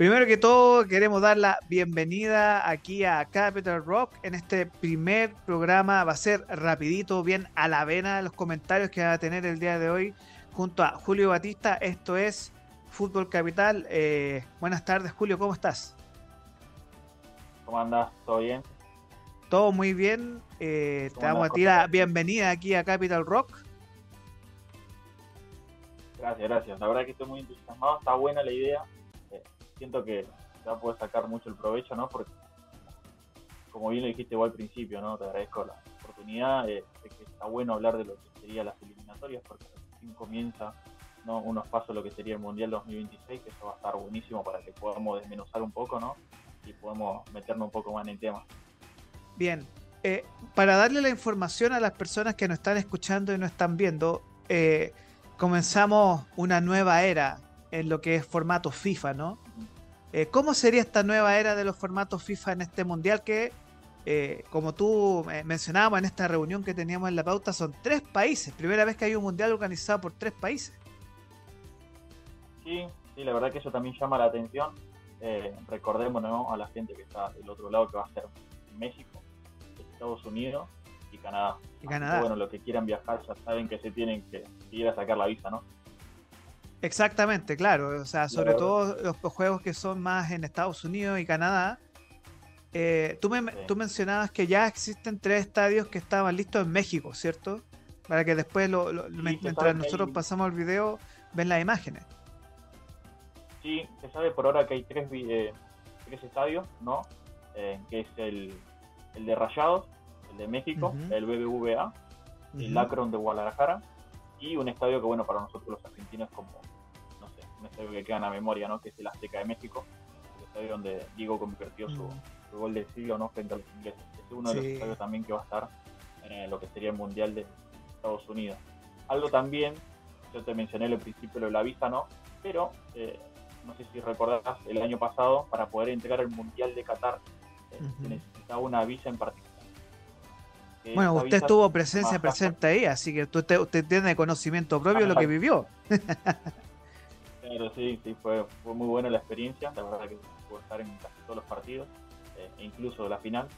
Primero que todo, queremos dar la bienvenida aquí a Capital Rock en este primer programa. Va a ser rapidito, bien a la vena los comentarios que va a tener el día de hoy junto a Julio Batista. Esto es Fútbol Capital. Eh, buenas tardes, Julio, ¿cómo estás? ¿Cómo andas? ¿Todo bien? Todo muy bien. Eh, te damos a ti la bienvenida aquí a Capital Rock. Gracias, gracias. La verdad que estoy muy entusiasmado. Está buena la idea siento que ya puedes sacar mucho el provecho, ¿no? Porque, como bien lo dijiste igual al principio, ¿no? Te agradezco la oportunidad. Eh, está bueno hablar de lo que serían las eliminatorias, porque recién comienza ¿no? unos pasos lo que sería el Mundial 2026, que eso va a estar buenísimo para que podamos desmenuzar un poco, ¿no? Y podamos meternos un poco más en el tema. Bien, eh, para darle la información a las personas que nos están escuchando y no están viendo, eh, comenzamos una nueva era en lo que es formato FIFA, ¿no? Eh, ¿Cómo sería esta nueva era de los formatos FIFA en este mundial que, eh, como tú mencionabas en esta reunión que teníamos en la pauta, son tres países? Primera vez que hay un mundial organizado por tres países. Sí, sí, la verdad que eso también llama la atención. Eh, recordemos a la gente que está del otro lado, que va a ser México, Estados Unidos y Canadá. Y Canadá. bueno, los que quieran viajar ya saben que se tienen que ir a sacar la visa, ¿no? Exactamente, claro. O sea, sobre todo los juegos que son más en Estados Unidos y Canadá. Eh, tú, me, tú mencionabas que ya existen tres estadios que estaban listos en México, ¿cierto? Para que después, lo, mientras nosotros pasamos el video, ven las imágenes. Sí, se sabe por ahora que hay tres, eh, tres estadios, ¿no? Eh, que es el, el, de Rayados, el de México, el BBVA, el Akron de Guadalajara y un estadio que, bueno, para nosotros los argentinos como un estadio que queda en la memoria, ¿no? que es el Azteca de México, el estadio donde Diego convirtió su, mm. gol de siglo ¿no? frente a los ingleses. es uno de los estadios también que va a estar en lo que sería el Mundial de Estados Unidos. Algo también, yo te mencioné al principio lo de la visa, ¿no? Pero eh, no sé si recordás, el año pasado, para poder entregar el Mundial de Qatar, eh, se necesitaba una visa en particular. Bueno, usted tuvo presencia presente ahí, así que usted, usted tiene conocimiento propio de lo que vivió. Pero sí, sí, fue, fue muy buena la experiencia. La verdad que pude estar en casi todos los partidos, eh, incluso la final.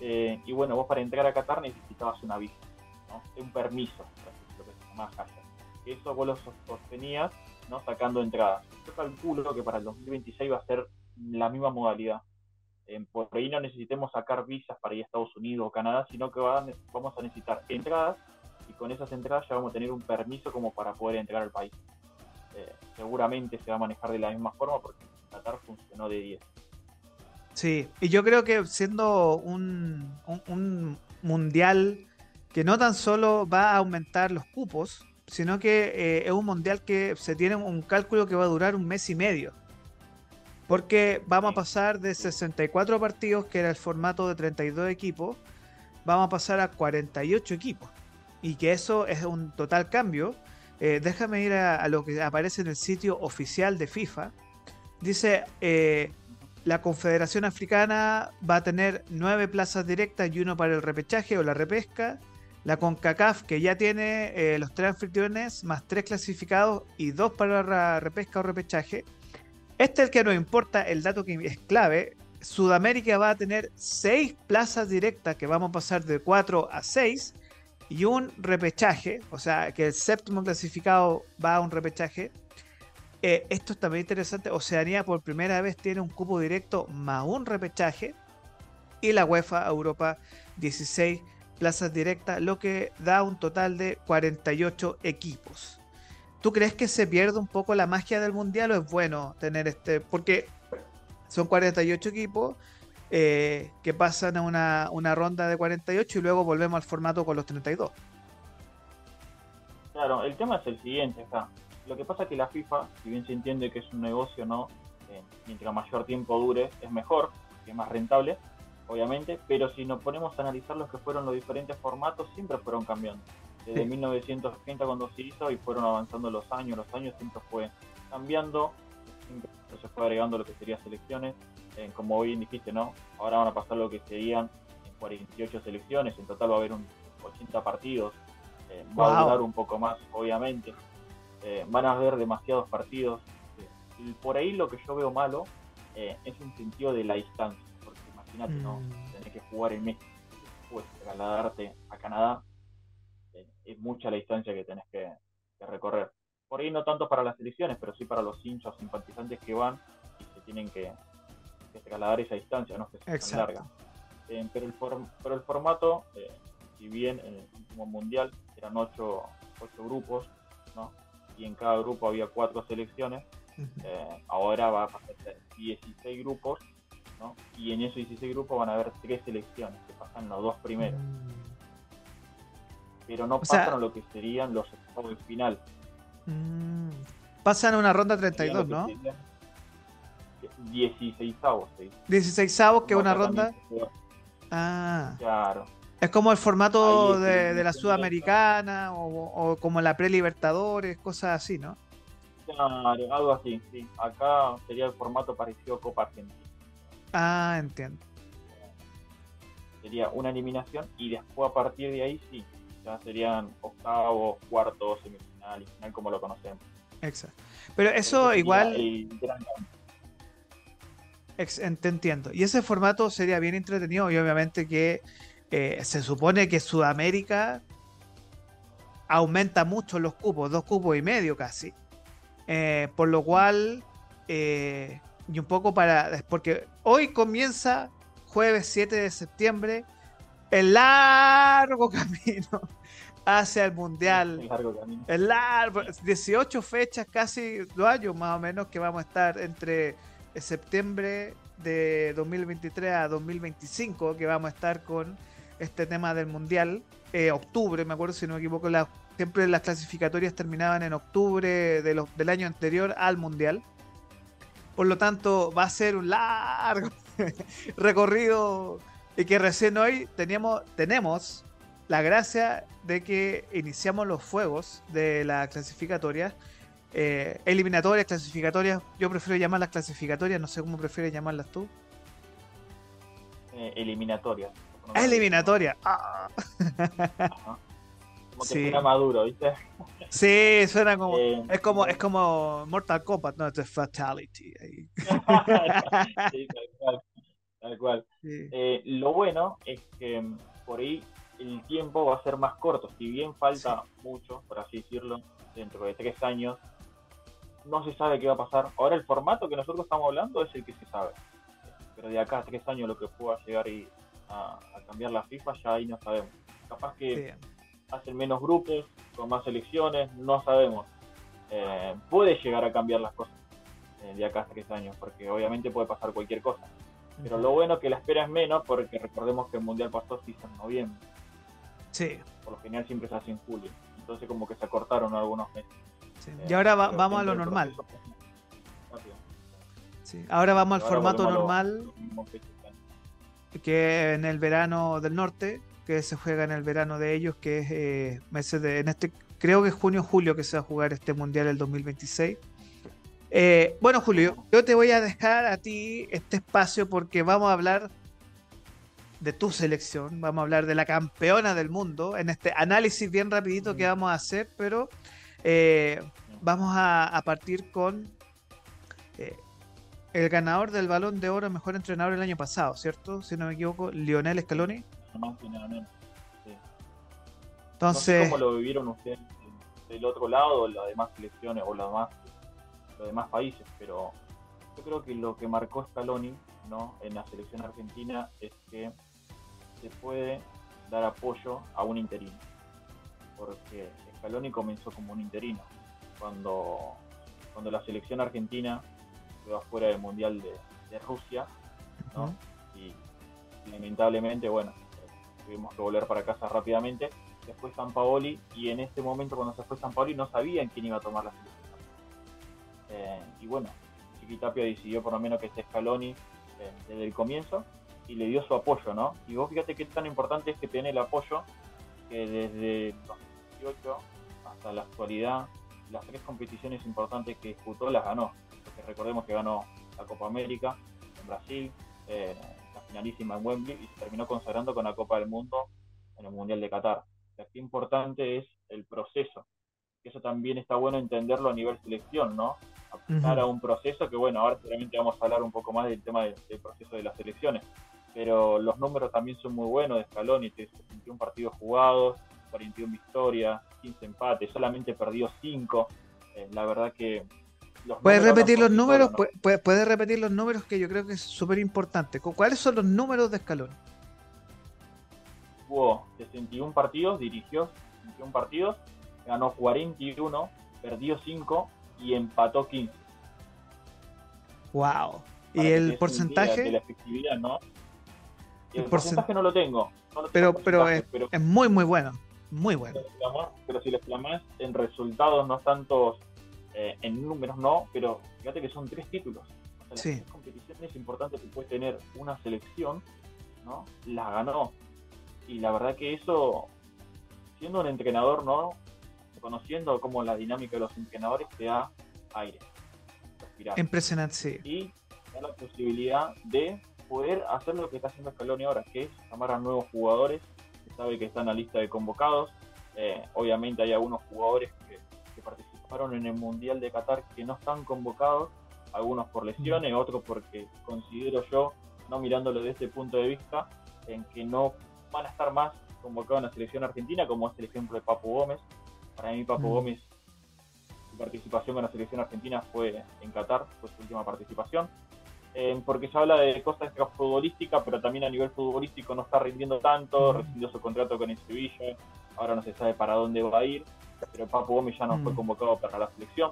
Eh, y bueno, vos para entrar a Qatar necesitabas una visa, ¿no? un permiso, lo que se llama Eso vos lo sostenías ¿no? sacando entradas. Yo calculo que para el 2026 va a ser la misma modalidad. Eh, por ahí no necesitemos sacar visas para ir a Estados Unidos o Canadá, sino que vamos a necesitar entradas y con esas entradas ya vamos a tener un permiso como para poder entrar al país. Eh, seguramente se va a manejar de la misma forma porque Qatar funcionó de 10. Sí, y yo creo que siendo un, mundial que no tan solo va a aumentar los cupos, sino que eh, es un mundial que se tiene un cálculo que va a durar un mes y medio. Porque vamos a pasar de 64 partidos, que era el formato de 32 equipos, vamos a pasar a 48 equipos. Y que eso es un total cambio eh, déjame ir a, lo que aparece en el sitio oficial de FIFA. Dice, eh, la Confederación Africana va a tener nueve plazas directas y uno para el repechaje o la repesca. La CONCACAF, que ya tiene eh, los tres anfitriones, más tres clasificados y dos para la repesca o repechaje. Este es el que nos importa, el dato que es clave. Sudamérica va a tener seis plazas directas que vamos a pasar de cuatro a seis y un repechaje, o sea, que el séptimo clasificado va a un repechaje. Eh, esto es también interesante. Oceanía por primera vez tiene un cupo directo más un repechaje. Y la UEFA Europa 16 plazas directas, lo que da un total de 48 equipos. ¿Tú crees que se pierde un poco la magia del mundial o es bueno tener este? Porque son 48 equipos eh, que pasan a una, una, ronda de 48 y luego volvemos al formato con los 32. Claro, el tema es el siguiente acá. Lo que pasa es que la FIFA, si bien se entiende que es un negocio, ¿no? Eh, mientras mayor tiempo dure, es mejor, es más rentable, obviamente, pero si nos ponemos a analizar los que fueron los diferentes formatos, siempre fueron cambiando. Desde 1930 cuando se hizo y fueron avanzando los años, los años siempre fue cambiando, siempre se fue agregando lo que serían selecciones, como bien dijiste, ¿no? Ahora van a pasar lo que serían 48 selecciones, en total va a haber un 80 partidos, eh, va a durar un poco más, obviamente. Eh, van a haber demasiados partidos, eh, por ahí lo que yo veo malo es un sentido de la distancia, porque imagínate, ¿no? Mm. Tenés que jugar en México, después trasladarte a Canadá, es mucha la distancia que tenés que, recorrer. Por ahí no tanto para las elecciones, pero sí para los hinchas simpatizantes que van y se tienen que, trasladar esa distancia, ¿no? Que es larga. Eh, pero, el pero el formato, si bien en el último mundial eran ocho, ocho grupos, ¿no? y en cada grupo había cuatro selecciones, eh, ahora va a pasar 16 grupos, ¿no? Y en esos 16 grupos van a haber tres selecciones, que pasan los dos primeros. Mm. Pero no pasan a lo que serían los octavos de final. Mm. Pasan a una ronda 32, ¿no? 16 avos. 16 avos, que es una ronda. Ah. Claro. Es como el formato de, la Sudamericana o, o, como la Pre-Libertadores, cosas así, ¿no? algo así, sí. Acá sería el formato parecido a Copa Argentina. Ah, entiendo. Sería una eliminación y después a partir de ahí sí, ya serían octavos, cuartos, semifinal y final como lo conocemos. Exacto. Pero eso igual... te entiendo. Y ese formato sería bien entretenido y obviamente que eh, se supone que Sudamérica aumenta mucho los cupos, dos cupos y medio casi. Eh, por lo cual, eh, y un poco para. Porque hoy comienza, jueves 7 de septiembre, el largo camino hacia el mundial. El largo camino. El largo, 18 fechas, casi dos años más o menos, que vamos a estar entre septiembre de 2023 a 2025, que vamos a estar con este tema del mundial. Eh, octubre, me acuerdo si no me equivoco, Siempre las clasificatorias terminaban en octubre del año anterior al Mundial. Por lo tanto, va a ser un largo recorrido y que recién hoy teníamos, tenemos la gracia de que iniciamos los fuegos de la clasificatoria. Eh, eliminatorias, clasificatorias, yo prefiero llamarlas clasificatorias, no sé cómo prefieres llamarlas tú. Eh, eliminatorias. Eliminatoria. Ah. como que suena maduro, ¿viste? Sí, suena como. Eh, es como es como Mortal Kombat, no, es Fatality. sí, tal cual. Eh, lo bueno es que mm, por ahí el tiempo va a ser más corto. Si bien falta mucho, por así decirlo, dentro de tres años, no se sabe qué va a pasar. Ahora el formato que nosotros estamos hablando es el que se sabe. Pero de acá a tres años lo que pueda llegar y a, cambiar la FIFA ya ahí no sabemos. Capaz que hacen menos grupos, con más selecciones, no sabemos. Eh, puede llegar a cambiar las cosas eh, de acá a tres años, porque obviamente puede pasar cualquier cosa. Pero lo bueno es que la espera es menos, porque recordemos que el Mundial pasó hizo en noviembre. Sí. Por lo general siempre se hace en julio. Entonces como que se acortaron algunos meses. Y ahora vamos a lo normal. Sí. Ahora vamos al formato normal, que en el verano del norte, que se juega en el verano de ellos, que es eh, meses de, en este, creo que es junio julio que se va a jugar este mundial el 2026. Eh, bueno, Julio, yo te voy a dejar a ti este espacio porque vamos a hablar de tu selección, vamos a hablar de la campeona del mundo en este análisis bien rapidito que vamos a hacer, pero eh, vamos a, partir con el ganador del balón de oro, mejor entrenador el año pasado, ¿cierto? Si no me equivoco, Lionel Scaloni. Entonces. No sé cómo lo vivieron ustedes del otro lado, las demás selecciones o los demás, los demás países, pero yo creo que lo que marcó Scaloni ¿no? en la selección argentina es que se puede dar apoyo a un interino. Porque Scaloni comenzó como un interino. Cuando, cuando la selección argentina quedó afuera del Mundial de, Rusia, ¿no? y lamentablemente, bueno, tuvimos que volver para casa rápidamente. Después San Paoli y en este momento cuando se fue San Paoli no sabían quién iba a tomar la selección. Eh, y bueno, Chiquitapia decidió por lo menos que esté Scaloni eh, desde el comienzo y le dio su apoyo, ¿no? Y vos fíjate qué tan importante es que tiene el apoyo que desde 2018 hasta la actualidad las tres competiciones importantes que disputó las ganó. Porque recordemos que ganó la Copa América en Brasil, eh, finalísima en Wembley y se terminó consagrando con la Copa del Mundo en el Mundial de Qatar. O qué importante es el proceso. Eso también está bueno entenderlo a nivel selección, ¿no? a a un proceso que, bueno, ahora seguramente vamos a hablar un poco más del tema del, proceso de las elecciones, pero los números también son muy buenos de Scaloni, 61 partidos jugados, 41 victorias, 15 empates, solamente perdió 5, eh, la verdad que... ¿Puedes repetir los números? ¿Puedes repetir los números que yo creo que es súper importante? ¿Cuáles son los números de Scaloni? Jugó 61 partidos, dirigió 61 partidos, ganó 41, perdió 5 y empató 15. Wow. ¿Y el porcentaje? De la efectividad, ¿no? El, porcentaje no lo tengo. pero, pero, es, muy, muy bueno. Muy bueno. Pero si le exclamás en resultados, no tantos eh, en números, no, pero fíjate que son tres títulos. O sea, las competiciones importantes que puede tener una selección, ¿no? La ganó. Y la verdad que eso, siendo un entrenador, ¿no? conociendo cómo la dinámica de los entrenadores te da aire. Impresionante, sí. Y da la posibilidad de poder hacer lo que está haciendo Scaloni ahora, que es llamar a nuevos jugadores, sabe que están en la lista de convocados. Eh, obviamente hay algunos jugadores que, participaron en el Mundial de Qatar que no están convocados, algunos por lesiones, otros porque considero yo, no mirándolo desde este punto de vista, en que no van a estar más convocados en la selección argentina, como es el ejemplo de Papu Gómez, para mí, Papo mm. Gómez, su participación en la selección argentina fue en Qatar, fue su última participación. Eh, porque se habla de cosas futbolísticas, pero también a nivel futbolístico no está rindiendo tanto, mm. rescindió su contrato con el Sevilla, ahora no se sabe para dónde va a ir, pero Papo Gómez ya no fue convocado para la selección.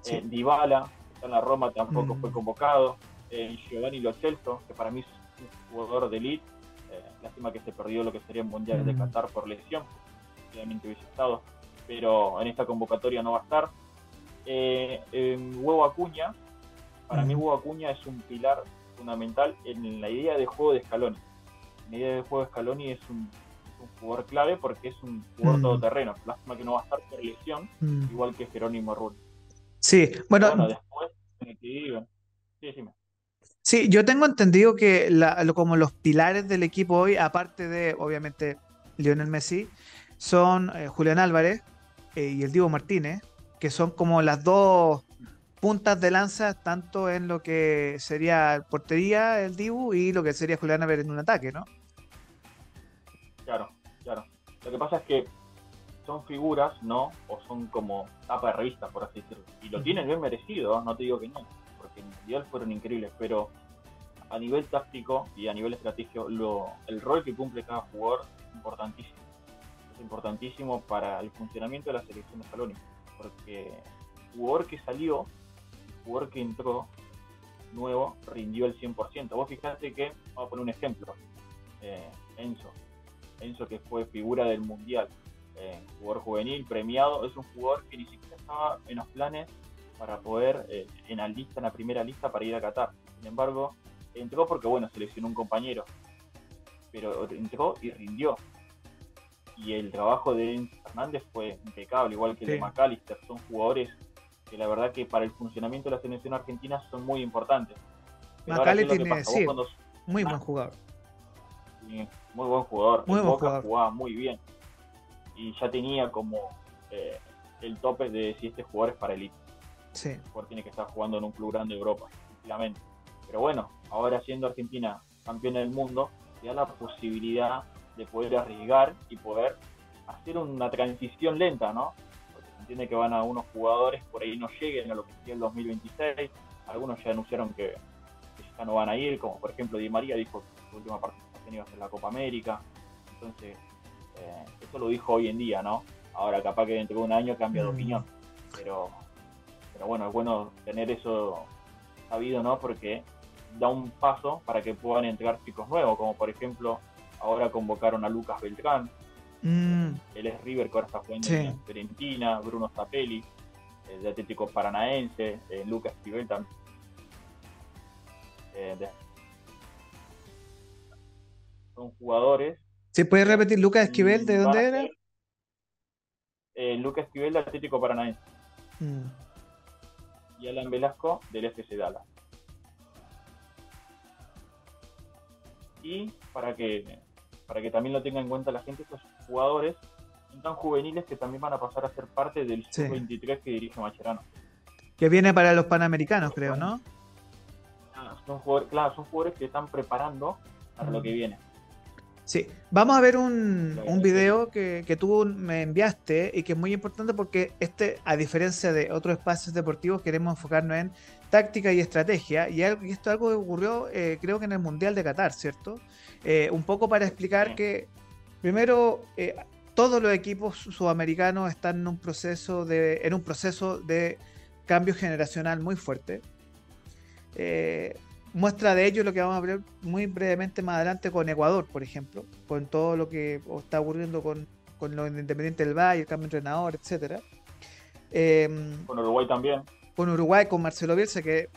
Sí. Eh, Dybala, que está en la Roma, tampoco fue convocado. Eh, Giovanni Lo Celso, que para mí es un jugador de elite, eh, lástima que se perdió lo que sería el Mundial de Qatar por lesión, obviamente hubiese estado pero en esta convocatoria no va a estar. Eh, Huevo Acuña, para mí Huevo Acuña es un pilar fundamental en la idea de juego de Scaloni. La idea de juego de Scaloni es un, jugador clave porque es un jugador todoterreno. Lástima que no va a estar por lesión, igual que Jerónimo Rulli. Sí, bueno. después, sí, Sí, yo tengo entendido que como los pilares del equipo hoy, aparte de, obviamente, Lionel Messi, son eh, Julián Álvarez, eh, y el Divo Martínez, que son como las dos puntas de lanza, tanto en lo que sería portería, el Dibu, y lo que sería Julián ver en un ataque, ¿no? Claro, claro. Lo que pasa es que son figuras, ¿no? O son como tapa de revista, por así decirlo. Y lo tienen bien merecido, no te digo que no, porque en Mundial fueron increíbles, pero a nivel táctico y a nivel estratégico, lo, el rol que cumple cada jugador es importantísimo importantísimo para el funcionamiento de la selección de Scaloni, porque el jugador que salió, jugador que entró nuevo, rindió el 100%. Vos fijate que, vamos a poner un ejemplo, eh, Enzo, Enzo que fue figura del Mundial, eh, jugador juvenil, premiado, es un jugador que ni siquiera estaba en los planes para poder eh, en la lista, en la primera lista para ir a Qatar. Sin embargo, entró porque bueno, seleccionó un compañero, pero entró y rindió y el trabajo de Enzo Fernández fue impecable, igual que el de McAllister. Son jugadores que la verdad que para el funcionamiento de la selección argentina son muy importantes. McAllister tiene, sí, muy buen jugador. muy buen jugador. Muy buen jugador. jugaba muy bien. Y ya tenía como eh, el tope de si este jugador es para elite. Sí. El jugador tiene que estar jugando en un club grande de Europa, tranquilamente. Pero bueno, ahora siendo Argentina campeona del mundo, te da la posibilidad de poder arriesgar y poder hacer una transición lenta, ¿no? Entiende que van a unos jugadores por ahí no lleguen a lo que sería el 2026, algunos ya anunciaron que, ya no van a ir, como por ejemplo Di María dijo que su última participación iba a ser la Copa América, entonces eh, eso lo dijo hoy en día, ¿no? Ahora capaz que dentro de un año cambia de mm. opinión, pero, pero bueno, es bueno tener eso sabido, ¿no? Porque da un paso para que puedan entregar chicos nuevos, como por ejemplo ahora convocaron a Lucas Beltrán, mm. él es River que ahora está jugando en Fiorentina, Bruno Zapelli, de Atlético Paranaense, eh, Lucas Esquivel también. Eh, son jugadores. ¿Se puede repetir Lucas Esquivel de dónde era? Eh, Lucas Esquivel de Atlético Paranaense. Mm. Y Alan Velasco del FC Dallas. Y para que para que también lo tenga en cuenta la gente, estos jugadores tan juveniles que también van a pasar a ser parte del sub-23 que dirige Macherano. Que viene para los panamericanos, creo, ¿no? Ah, son jugadores, claro, son jugadores que están preparando para lo que viene. Sí, vamos a ver un, un video que, que, tú me enviaste y que es muy importante porque este, a diferencia de otros espacios deportivos, queremos enfocarnos en táctica y estrategia. Y, esto es algo que ocurrió, eh, creo que en el Mundial de Qatar, ¿cierto? Eh, un poco para explicar que, primero, eh, todos los equipos sudamericanos están en un proceso de, en un proceso de cambio generacional muy fuerte. muestra de ello lo que vamos a ver muy brevemente más adelante con Ecuador, por ejemplo, con todo lo que está ocurriendo con, con lo independiente del Valle, el cambio de entrenador, etcétera. con Uruguay también con Uruguay, con Marcelo Bielsa, que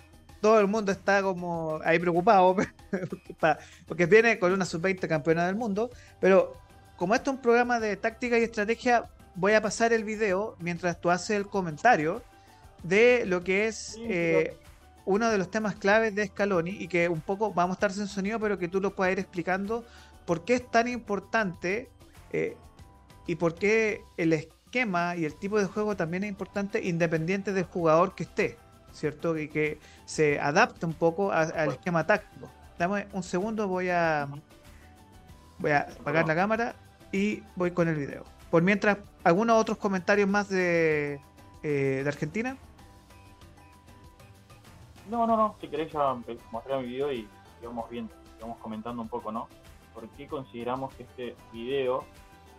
todo el mundo está como ahí preocupado, porque viene con una sub-20 campeona del mundo, pero como esto es un programa de táctica y estrategia, voy a pasar el video mientras tú haces el comentario de lo que es eh, uno de los temas claves de Scaloni y que un poco vamos a estar sin sonido, pero que tú lo puedas ir explicando por qué es tan importante eh, y por qué el, y el tipo de juego también es importante independiente del jugador que esté, ¿cierto? Y que se adapte un poco al esquema táctico. Dame un segundo, voy a voy a apagar la cámara y voy con el video. Por mientras, ¿algunos otros comentarios más de, eh, de Argentina? No, no, no. Si queréis ya mostrar mi video y vamos viendo, vamos comentando un poco, ¿no? ¿Por qué consideramos que este video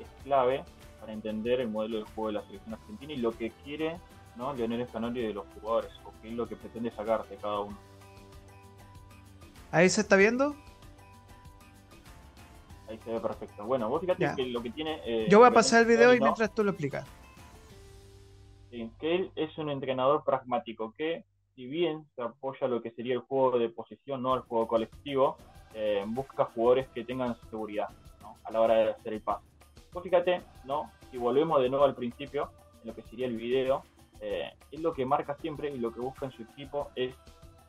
es clave para entender el modelo de juego de la selección argentina y lo que quiere ¿no? Leonel Scaloni de los jugadores, o qué es lo que pretende sacar de cada uno. ¿Ahí se está viendo? Ahí se ve perfecto. Bueno, vos fíjate que lo que tiene... Eh, Yo voy a pasar el video y mientras tú lo explicas. Sí, que él es un entrenador pragmático, que si bien se apoya lo que sería el juego de posesión, no el juego colectivo, eh, busca jugadores que tengan seguridad a la hora de hacer el pase fíjate, ¿no? Si volvemos de nuevo al principio, en lo que sería el video, eh, es lo que marca siempre y lo que busca en su equipo es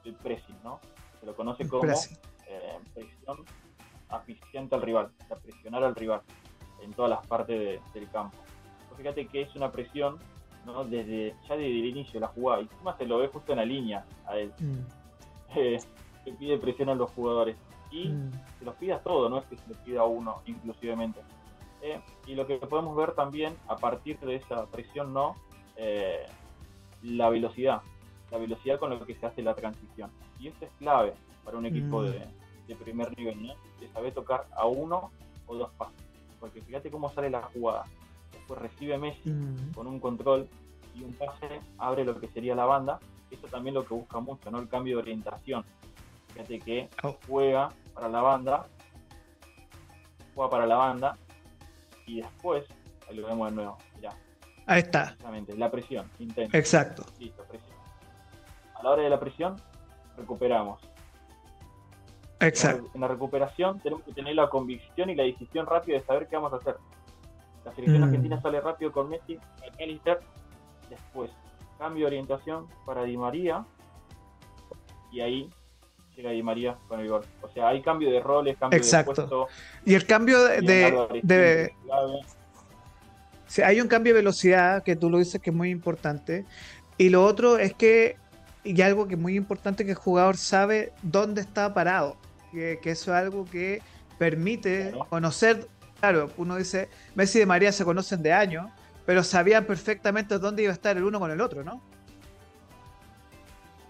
el pressing, ¿no? Se lo conoce como eh, presión aficiente al rival, sea, presionar al rival en todas las partes del campo. fíjate que es una presión ¿no? desde ya desde el inicio de la jugada, y encima se lo ve justo en la línea a él. Mm. Eh, se pide presión a los jugadores y mm. se los pide a todos, no es que se los pida a uno inclusivamente. Eh, y lo que podemos ver también a partir de esa presión, ¿no? Eh, la velocidad, la velocidad con la que se hace la transición. Y esto es clave para un equipo de, mm. primer nivel, ¿no? De saber tocar a uno o dos pasos. Porque fíjate cómo sale la jugada. Después recibe Messi mm. con un control y un pase, abre lo que sería la banda. Eso también lo que busca mucho, ¿no? El cambio de orientación. Fíjate que oh. juega para la banda, juega para la banda y después, ahí lo vemos de nuevo, mirá. Ahí está. Exactamente, la presión, intensa. Exacto. Listo, presión. A la hora de la presión, recuperamos. Exacto. En la recuperación tenemos que tener la convicción y la decisión rápida de saber qué vamos a hacer. La selección mm. argentina sale rápido con Messi, Inter, después cambio de orientación para Di María y ahí llega Di María con el gol. O sea, hay cambio de roles, cambio Exacto. de puesto. Y el cambio de... hay un cambio de velocidad, que tú lo dices que es muy importante. Y lo otro es que, y algo que es muy importante, que el jugador sabe dónde está parado. Que, eso es algo que permite conocer, claro, uno dice, Messi y María se conocen de años, pero sabían perfectamente dónde iba a estar el uno con el otro, ¿no?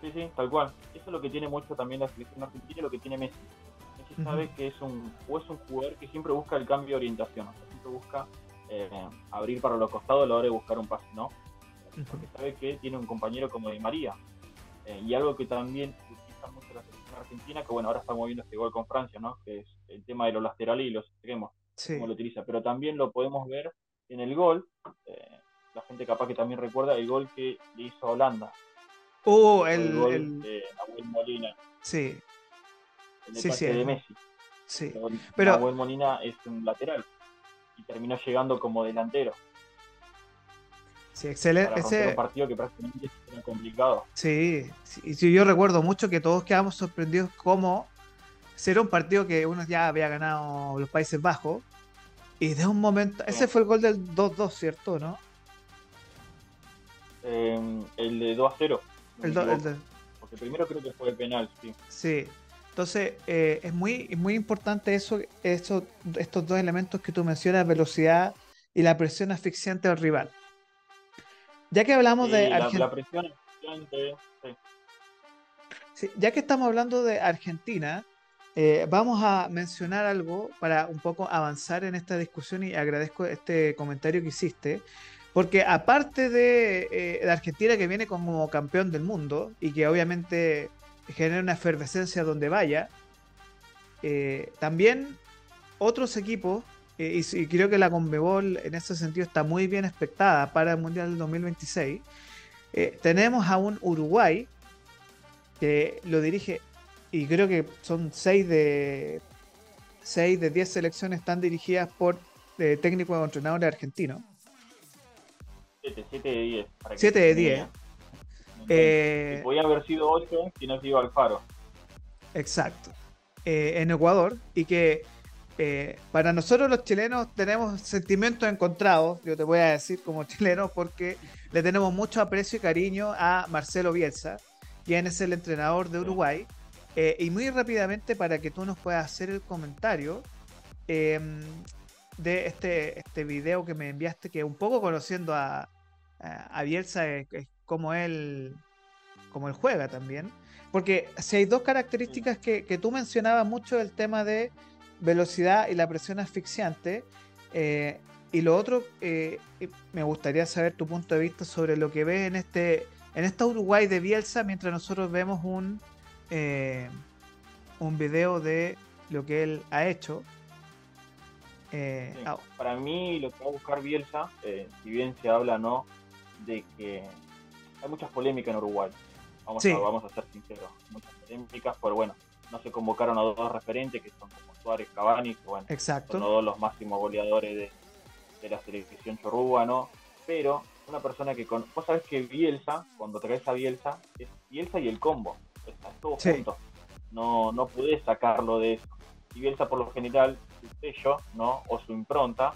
Sí, sí, tal cual. Eso es lo que tiene mucho también la selección argentina y lo que tiene Messi. Messi sabe que es un, o es un jugador que siempre busca el cambio de orientación, siempre busca eh, abrir para los costados a la hora de buscar un pase, ¿no? Porque sabe que tiene un compañero como Di María. Eh, y algo que también utiliza mucho la selección argentina, que bueno, ahora estamos viendo este gol con Francia, ¿no? Que es el tema de los laterales y los extremos, cómo lo utiliza. Pero también lo podemos ver en el gol, eh, la gente capaz que también recuerda el gol que le hizo a Holanda, Uh, el, el, de Nahuel Molina. Sí. El sí, sí, de Messi. Sí. Pero Nahuel Molina es un lateral y terminó llegando como delantero. Sí, excelente. Ese un partido que prácticamente era complicado. Sí, sí, yo recuerdo mucho que todos quedamos sorprendidos cómo era un partido que uno ya había ganado los Países Bajos y de un momento, ese fue el gol del 2-2, ¿cierto? ¿No? Eh, el de 2 0. el, Porque primero creo que fue el penal, sí. Sí. Entonces, eh, es muy, muy importante eso, eso, estos dos elementos que tú mencionas, velocidad y la presión asfixiante del rival. Ya que hablamos de la, presión asfixiante, sí. ya que estamos hablando de Argentina, eh, vamos a mencionar algo para un poco avanzar en esta discusión y agradezco este comentario que hiciste. Porque aparte de, eh, Argentina que viene como campeón del mundo y que obviamente genera una efervescencia donde vaya. Eh, también otros equipos, eh, y, creo que la Conmebol en ese sentido está muy bien expectada para el Mundial del 2026. Eh, tenemos a un Uruguay que lo dirige, y creo que son 6 de 6 de 10 selecciones están dirigidas por técnicos o entrenadores argentinos. 7, de 10. 7 de 10. Eh, podía haber sido 8 si no se iba al faro. Exacto. Eh, en Ecuador. Y que eh, para nosotros los chilenos tenemos sentimientos encontrados, yo te voy a decir como chileno, porque le tenemos mucho aprecio y cariño a Marcelo Bielsa, quien es el entrenador de Uruguay. y muy rápidamente, para que tú nos puedas hacer el comentario em, de este, este video que me enviaste, que un poco conociendo a, a Bielsa es, como él, como él juega también. Porque si hay dos características que, tú mencionabas mucho, el tema de velocidad y la presión asfixiante. Eh, y lo otro, eh, me gustaría saber tu punto de vista sobre lo que ves en este, en esta Uruguay de Bielsa, mientras nosotros vemos un, eh, un video de lo que él ha hecho. Para mí, lo que va a buscar Bielsa, si bien se habla no de que hay muchas polémicas en Uruguay. Vamos, a, vamos a ser sinceros, muchas polémicas, pero bueno, no se convocaron a dos referentes que son Suárez, Cavani, que bueno, Exacto. son todos los máximos goleadores de, la selección chorruba, ¿no? Pero una persona que con. Vos sabés que Bielsa, cuando traes a Bielsa, es Bielsa y el combo. Están todos juntos. No, no podés sacarlo de eso. Y Bielsa, por lo general, su sello, ¿no? O su impronta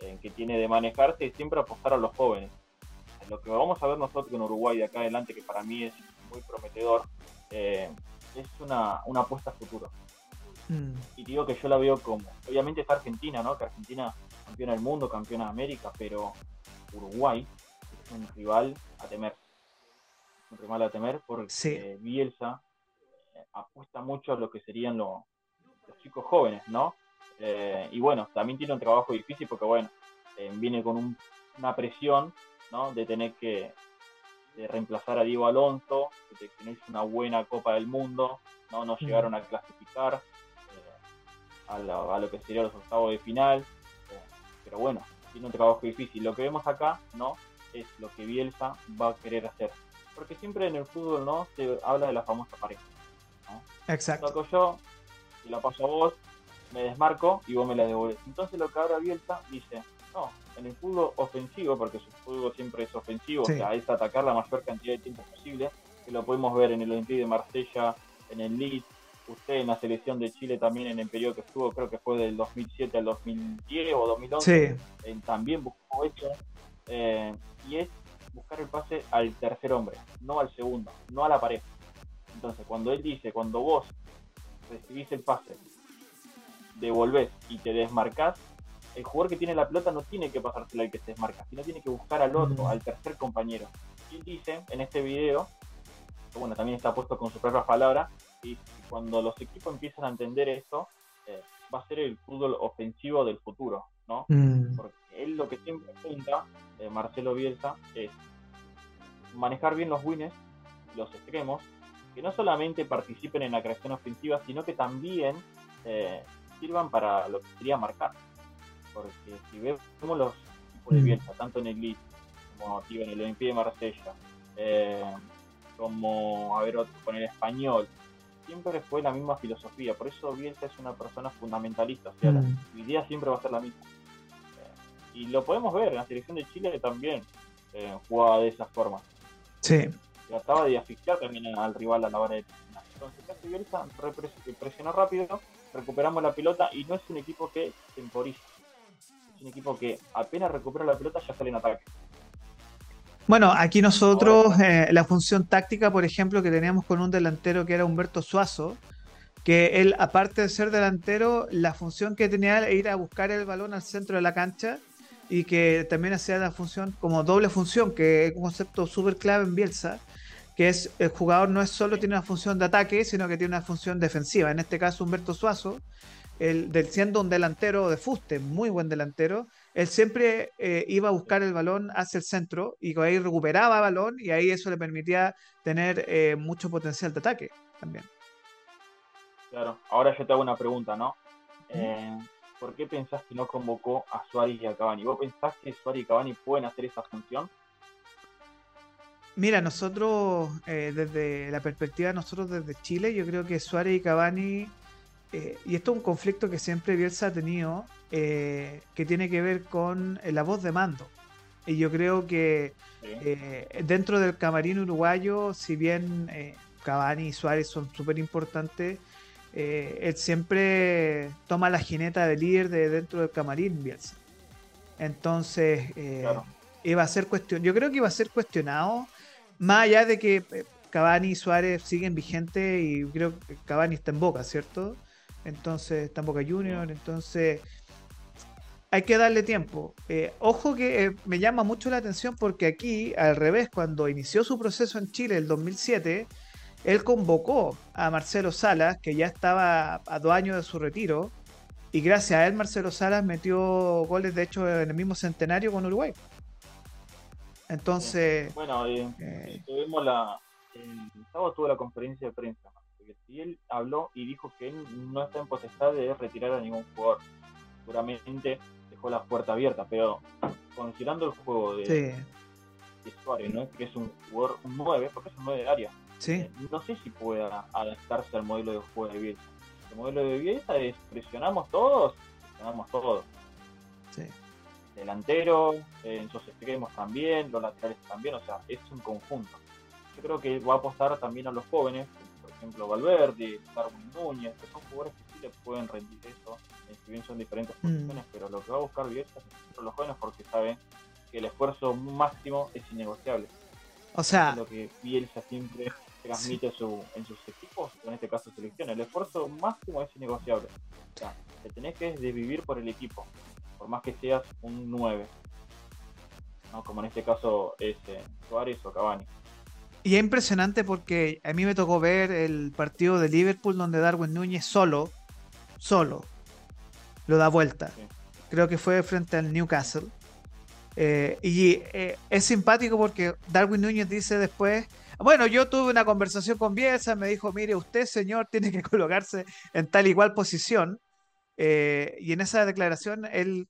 en que tiene de manejarse es siempre apostar a los jóvenes lo que vamos a ver nosotros en Uruguay de acá adelante, que para mí es muy prometedor, eh, es una, apuesta a futuro. Mm. Y digo que yo la veo como, obviamente está Argentina, ¿no? Que Argentina campeona del mundo, campeona de América, pero Uruguay es un rival a temer. Un rival a temer porque Bielsa eh, apuesta mucho a lo que serían los chicos jóvenes, ¿no? Eh, y bueno, también tiene un trabajo difícil porque, bueno, viene con una presión de tener que reemplazar a Diego Alonso, de que no hizo una buena Copa del Mundo, no, no llegaron a clasificar eh, a, lo, que sería los octavos de final, pero bueno, tiene un trabajo difícil. Lo que vemos acá, ¿no? Es lo que Bielsa va a querer hacer. Porque siempre en el fútbol, ¿no? Se habla de la famosa pareja. Exacto. Saco yo, y la paso a vos, me desmarco y vos me la devuelves. Entonces lo que ahora Bielsa dice, no, en el fútbol ofensivo, porque su fútbol siempre es ofensivo, o sea, es atacar la mayor cantidad de tiempo posible, que lo podemos ver en el Olympique de Marsella, en el Leeds, usted en la selección de Chile también en el periodo que estuvo, creo que fue del 2007 al 2010 o 2011, eh, también buscó eso, eh, y es buscar el pase al tercer hombre, no al segundo, no a la pareja. Entonces, cuando él dice, cuando vos recibís el pase, devolvés y te desmarcás, el jugador que tiene la pelota no tiene que pasársela al que se desmarca, sino tiene que buscar al otro, al tercer compañero. Y dice en este video, que bueno, también está puesto con sus propias palabras, y cuando los equipos empiezan a entender esto, eh, va a ser el fútbol ofensivo del futuro, ¿no? Mm. Porque él lo que siempre apunta, eh, Marcelo Bielsa, es manejar bien los winners, los extremos, que no solamente participen en la creación ofensiva, sino que también eh, sirvan para lo que sería marcar porque si vemos los equipos de mm. Bielsa, tanto en el Leeds como en el Olympique de Marsella, eh, como a ver otro con el español, siempre fue la misma filosofía. Por eso Bielsa es una persona fundamentalista, o sea, mm. la idea siempre va a ser la misma. Eh, y lo podemos ver en la selección de Chile también eh, jugaba de esa forma. Sí. Trataba de asfixiar también al rival a la hora de Entonces, hace Bielsa presionó rápido, recuperamos la pelota y no es un equipo que temporiza un equipo que apenas recupera la pelota ya sale en ataque. Bueno, aquí nosotros, eh, la función táctica, por ejemplo, que teníamos con un delantero que era Humberto Suazo, que él, aparte de ser delantero, la función que tenía era ir a buscar el balón al centro de la cancha y que también hacía la función como doble función, que es un concepto súper clave en Bielsa, que es el jugador no es solo tiene una función de ataque, sino que tiene una función defensiva. En este caso, Humberto Suazo, el, siendo un delantero de fuste, muy buen delantero, él siempre eh, iba a buscar el balón hacia el centro y ahí recuperaba balón y ahí eso le permitía tener eh, mucho potencial de ataque también. Claro, ahora yo te hago una pregunta, ¿no? Eh, ¿Por qué pensás que no convocó a Suárez y a Cavani? ¿Vos pensás que Suárez y Cavani pueden hacer esa función? Mira, nosotros, desde la perspectiva de nosotros desde Chile, yo creo que Suárez y Cavani eh, y esto es un conflicto que siempre Bielsa ha tenido, eh, que tiene que ver con eh, la voz de mando. Y yo creo que dentro del camarín uruguayo, si bien Cavani y Suárez son súper importantes, él siempre toma la jineta de líder de dentro del camarín Bielsa. Entonces, iba a ser cuestión, yo creo que iba a ser cuestionado, más allá de que Cavani y Suárez siguen vigentes y creo que Cavani está en boca, ¿cierto? Entonces está Boca Junior, entonces hay que darle tiempo. Eh, ojo que eh, me llama mucho la atención porque aquí, al revés, cuando inició su proceso en Chile el 2007, él convocó a Marcelo Salas, que ya estaba a dos años de su retiro, y gracias a él Marcelo Salas metió goles, de hecho, en el mismo centenario con Uruguay. Entonces... Bueno, eh, tuvimos la... El sábado tuvo la conferencia de prensa y él habló y dijo que él no está en potestad de retirar a ningún jugador. Seguramente dejó la puerta abierta, pero considerando el juego de, Suárez, ¿no? que es un jugador un 9, porque es un 9 de área, eh, no sé si pueda adaptarse al modelo de juego de Bielsa. El modelo de Bielsa es presionamos todos, presionamos todos. Delantero, en sus extremos también, los laterales también, o sea, es un conjunto. Yo creo que va a apostar también a los jóvenes, ejemplo Valverde, Darwin Núñez, que son jugadores que sí le pueden rendir eso, eh, si bien son diferentes mm. posiciones, pero lo que va a buscar Bielsa es los jóvenes porque saben que el esfuerzo máximo es innegociable. O sea, lo que Bielsa siempre transmite en sus equipos, en este caso selección, el esfuerzo máximo es innegociable. O sea, te tenés que desvivir por el equipo, por más que seas un 9. ¿no? Como en este caso es eh, Suárez o Cavani. Y es impresionante porque a mí me tocó ver el partido de Liverpool donde Darwin Núñez solo, solo, lo da vuelta. Creo que fue frente al Newcastle. Eh, y eh, es simpático porque Darwin Núñez dice después, bueno, yo tuve una conversación con Bielsa, me dijo, mire, usted señor tiene que colocarse en tal igual posición. Eh, y en esa declaración, él,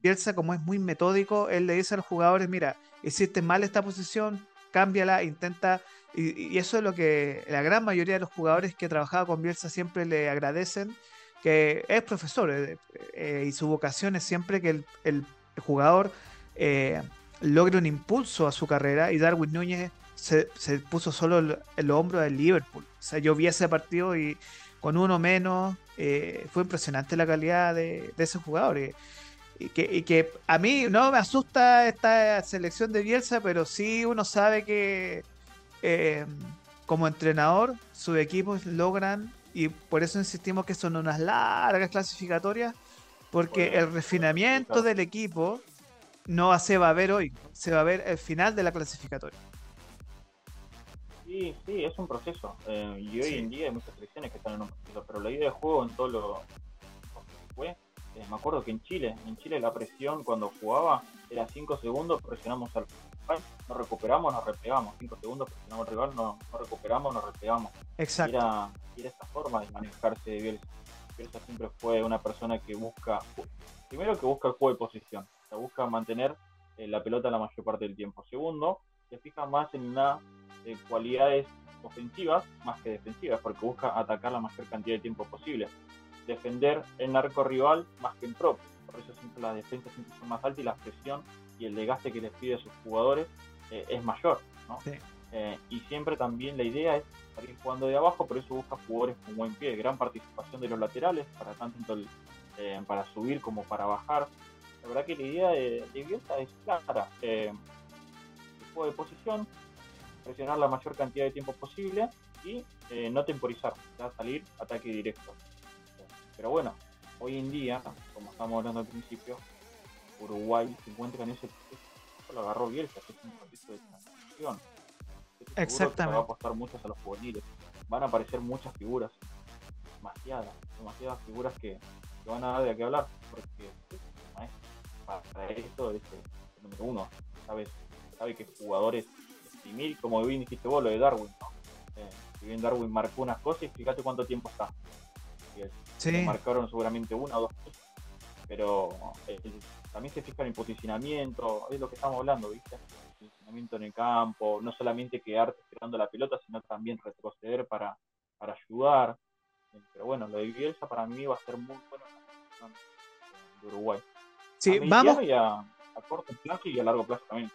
Bielsa, como es muy metódico, él le dice a los jugadores, mira, hiciste mal esta posición, cámbiala, intenta. Y, eso es lo que la gran mayoría de los jugadores que trabajaba con Bielsa siempre le agradecen, que es profesor eh, eh, y su vocación es siempre que el, jugador eh, logre un impulso a su carrera y Darwin Núñez se, puso solo en los hombros del Liverpool. O sea, yo vi ese partido y con uno menos fue impresionante la calidad de, ese jugador. Que, a mí no me asusta esta selección de Bielsa, pero sí uno sabe que eh, como entrenador sus equipos logran, y por eso insistimos que son unas largas clasificatorias, porque el refinamiento del equipo no se va a ver hoy, se va a ver el final de la clasificatoria. Sí, sí, es un proceso. Eh, y hoy en día hay muchas selecciones que están en un proceso, pero la idea de juego en todo lo, que fue eh, me acuerdo que en Chile, en Chile la presión cuando jugaba era 5 segundos, presionamos al rival, nos recuperamos, nos repegamos, 5 segundos, presionamos al rival, nos, recuperamos, nos repegamos. Exacto. Era, era esta forma de manejarse de Bielsa. Bielsa siempre fue una persona que busca, primero que busca el juego de posición, o sea, busca mantener eh, la pelota la mayor parte del tiempo. Segundo, se fija más en una eh, cualidades ofensivas más que defensivas, porque busca atacar la mayor cantidad de tiempo posible defender en arco rival más que en propio. Por eso siempre las defensas siempre son más altas y la presión y el desgaste que les pide a sus jugadores eh, es mayor. Eh, y siempre también la idea es salir jugando de abajo, por eso busca jugadores con buen pie, gran participación de los laterales, para tanto eh, para subir como para bajar. La verdad que la idea de, de es clara. juego de posición, presionar la mayor cantidad de tiempo posible y eh, no temporizar, ya salir ataque directo. Pero bueno, hoy en día, como estamos hablando al principio, Uruguay se encuentra en ese proceso, lo agarró Bielsa, que es un proceso de transición. Exactamente. Va a apostar muchos a los juveniles. Van a aparecer muchas figuras, demasiadas, demasiadas figuras que, van a dar de qué hablar, porque para esto es el número uno, sabes, sabe que jugadores como bien dijiste vos, lo de Darwin, ¿no? Eh, si bien Darwin marcó unas cosas, fíjate cuánto tiempo está. Sí. Marcaron seguramente una o dos cosas, pero eh, también se fija en el posicionamiento, es lo que estamos hablando, ¿viste? El posicionamiento en el campo, no solamente quedarte esperando la pelota, sino también retroceder para, para ayudar. Pero bueno, lo de Bielsa para mí va a ser muy bueno de Uruguay. Sí, vamos. a, corto plazo y a largo plazo también.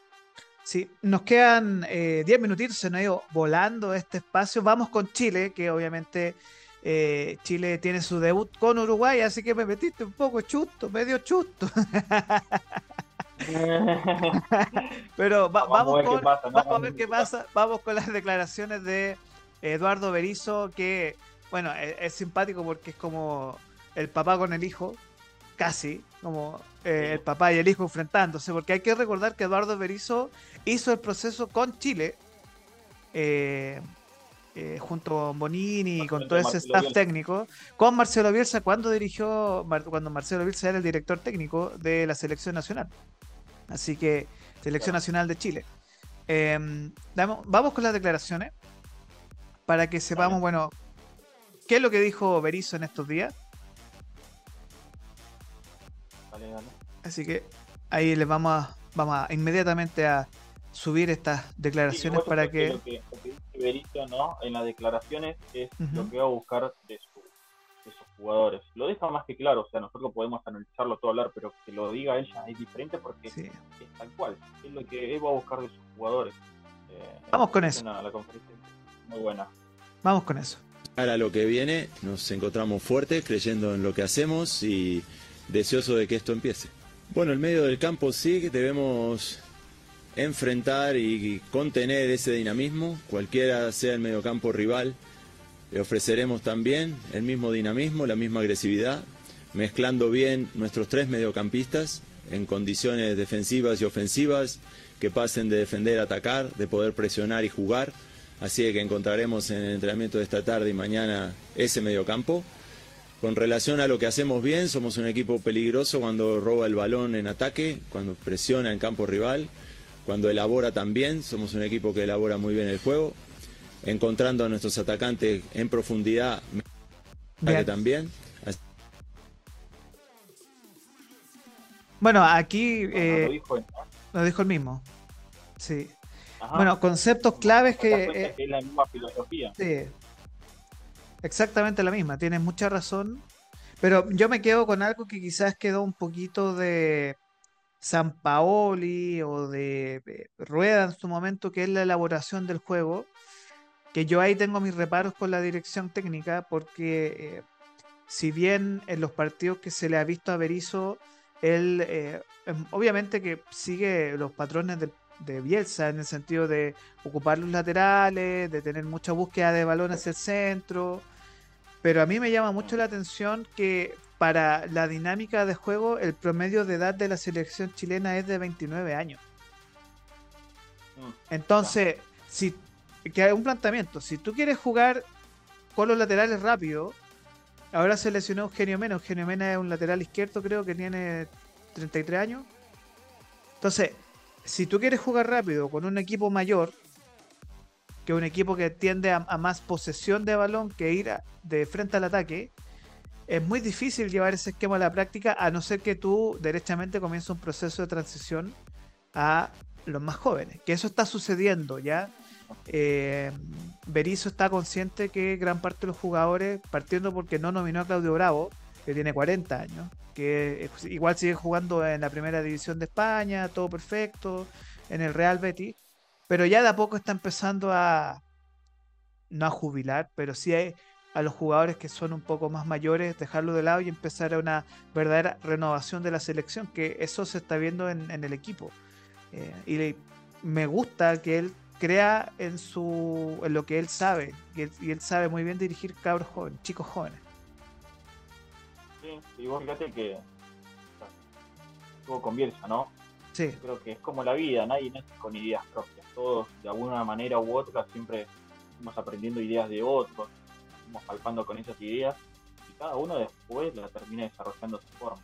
Sí, nos quedan 10 eh, minutitos, se nos ha ido volando este espacio. Vamos con Chile, que obviamente eh, Chile tiene su debut con Uruguay, así que me metiste un poco chusto, medio chusto. Pero vamos, con, vamos a ver qué pasa. Vamos con las declaraciones de Eduardo Berizo, que, bueno, es, es, simpático porque es como el papá con el hijo, casi, como eh, el papá y el hijo enfrentándose, porque hay que recordar que Eduardo Berizo hizo el proceso con Chile. Eh, eh, junto con Bonini y con todo ese staff técnico, con Marcelo Bielsa cuando dirigió, cuando Marcelo Bielsa era el director técnico de la selección nacional. Así que, selección nacional de Chile. Em, vamos con las declaraciones para que sepamos, bueno, qué es lo que dijo Berizzo en estos días. Así que ahí les vamos a, vamos a inmediatamente a subir estas declaraciones para que, dice ¿no? En las declaraciones es lo que va a buscar de, sus jugadores. Lo deja más que claro, o sea, nosotros podemos analizarlo todo hablar, pero que lo diga ella es diferente porque es tal cual. Es lo que él va a buscar de sus jugadores. Eh, Vamos con eso. muy buena. Vamos con eso. Para lo que viene, nos encontramos fuertes, creyendo en lo que hacemos y deseoso de que esto empiece. Bueno, el medio del campo sí que debemos enfrentar y contener ese dinamismo, cualquiera sea el mediocampo rival. Le ofreceremos también el mismo dinamismo, la misma agresividad, mezclando bien nuestros tres mediocampistas en condiciones defensivas y ofensivas que pasen de defender a atacar, de poder presionar y jugar. Así que encontraremos en el entrenamiento de esta tarde y mañana ese mediocampo. Con relación a lo que hacemos bien, somos un equipo peligroso cuando roba el balón en ataque, cuando presiona en campo rival, cuando elabora también, somos un equipo que elabora muy bien el juego, encontrando a nuestros atacantes en profundidad también. Bueno, aquí eh, lo, dijo, el mismo. Sí. Bueno, conceptos claves que... Eh, es la misma filosofía. Sí, exactamente la misma, tienes mucha razón. Pero yo me quedo con algo que quizás quedó un poquito de San Paoli o de, Rueda en su momento, que es la elaboración del juego. Que yo ahí tengo mis reparos con la dirección técnica, porque eh, si bien en los partidos que se le ha visto a Berizzo, él eh, em, obviamente que sigue los patrones del de Bielsa en el sentido de ocupar los laterales, de tener mucha búsqueda de balón hacia el centro. Pero a mí me llama mucho la atención que para la dinámica de juego el promedio de edad de la selección chilena es de 29 años. Mm, Entonces, si que hay un planteamiento, si tú quieres jugar con los laterales rápido, ahora se lesionó Eugenio Mena, Eugenio Mena es un lateral izquierdo, creo que tiene 33 años. Entonces, si tú quieres jugar rápido con un equipo mayor, que un equipo que tiende a, más posesión de balón que ir de frente al ataque, es muy difícil llevar ese esquema a la práctica a no ser que tú derechamente comiences un proceso de transición a los más jóvenes. Que eso está sucediendo ya. Eh, Berizzo está consciente que gran parte de los jugadores, partiendo porque no nominó a Claudio Bravo, que tiene 40 años, que igual sigue jugando en la primera división de España, todo perfecto, en el Real Betis, pero ya de a poco está empezando a, no a jubilar, pero sí a, los jugadores que son un poco más mayores, dejarlo de lado y empezar a una verdadera renovación de la selección, que eso se está viendo en, el equipo. Eh, y me gusta que él crea en su en lo que él sabe y él, sabe muy bien dirigir cabros jóvenes, chicos jóvenes. Sí, y vos fíjate que estuvo con Bielsa, ¿no? Sí. creo que es como la vida, nadie nace con ideas propias, todos de alguna manera u otra siempre estamos aprendiendo ideas de otros, estamos palpando con esas ideas y cada uno después la termina desarrollando a su forma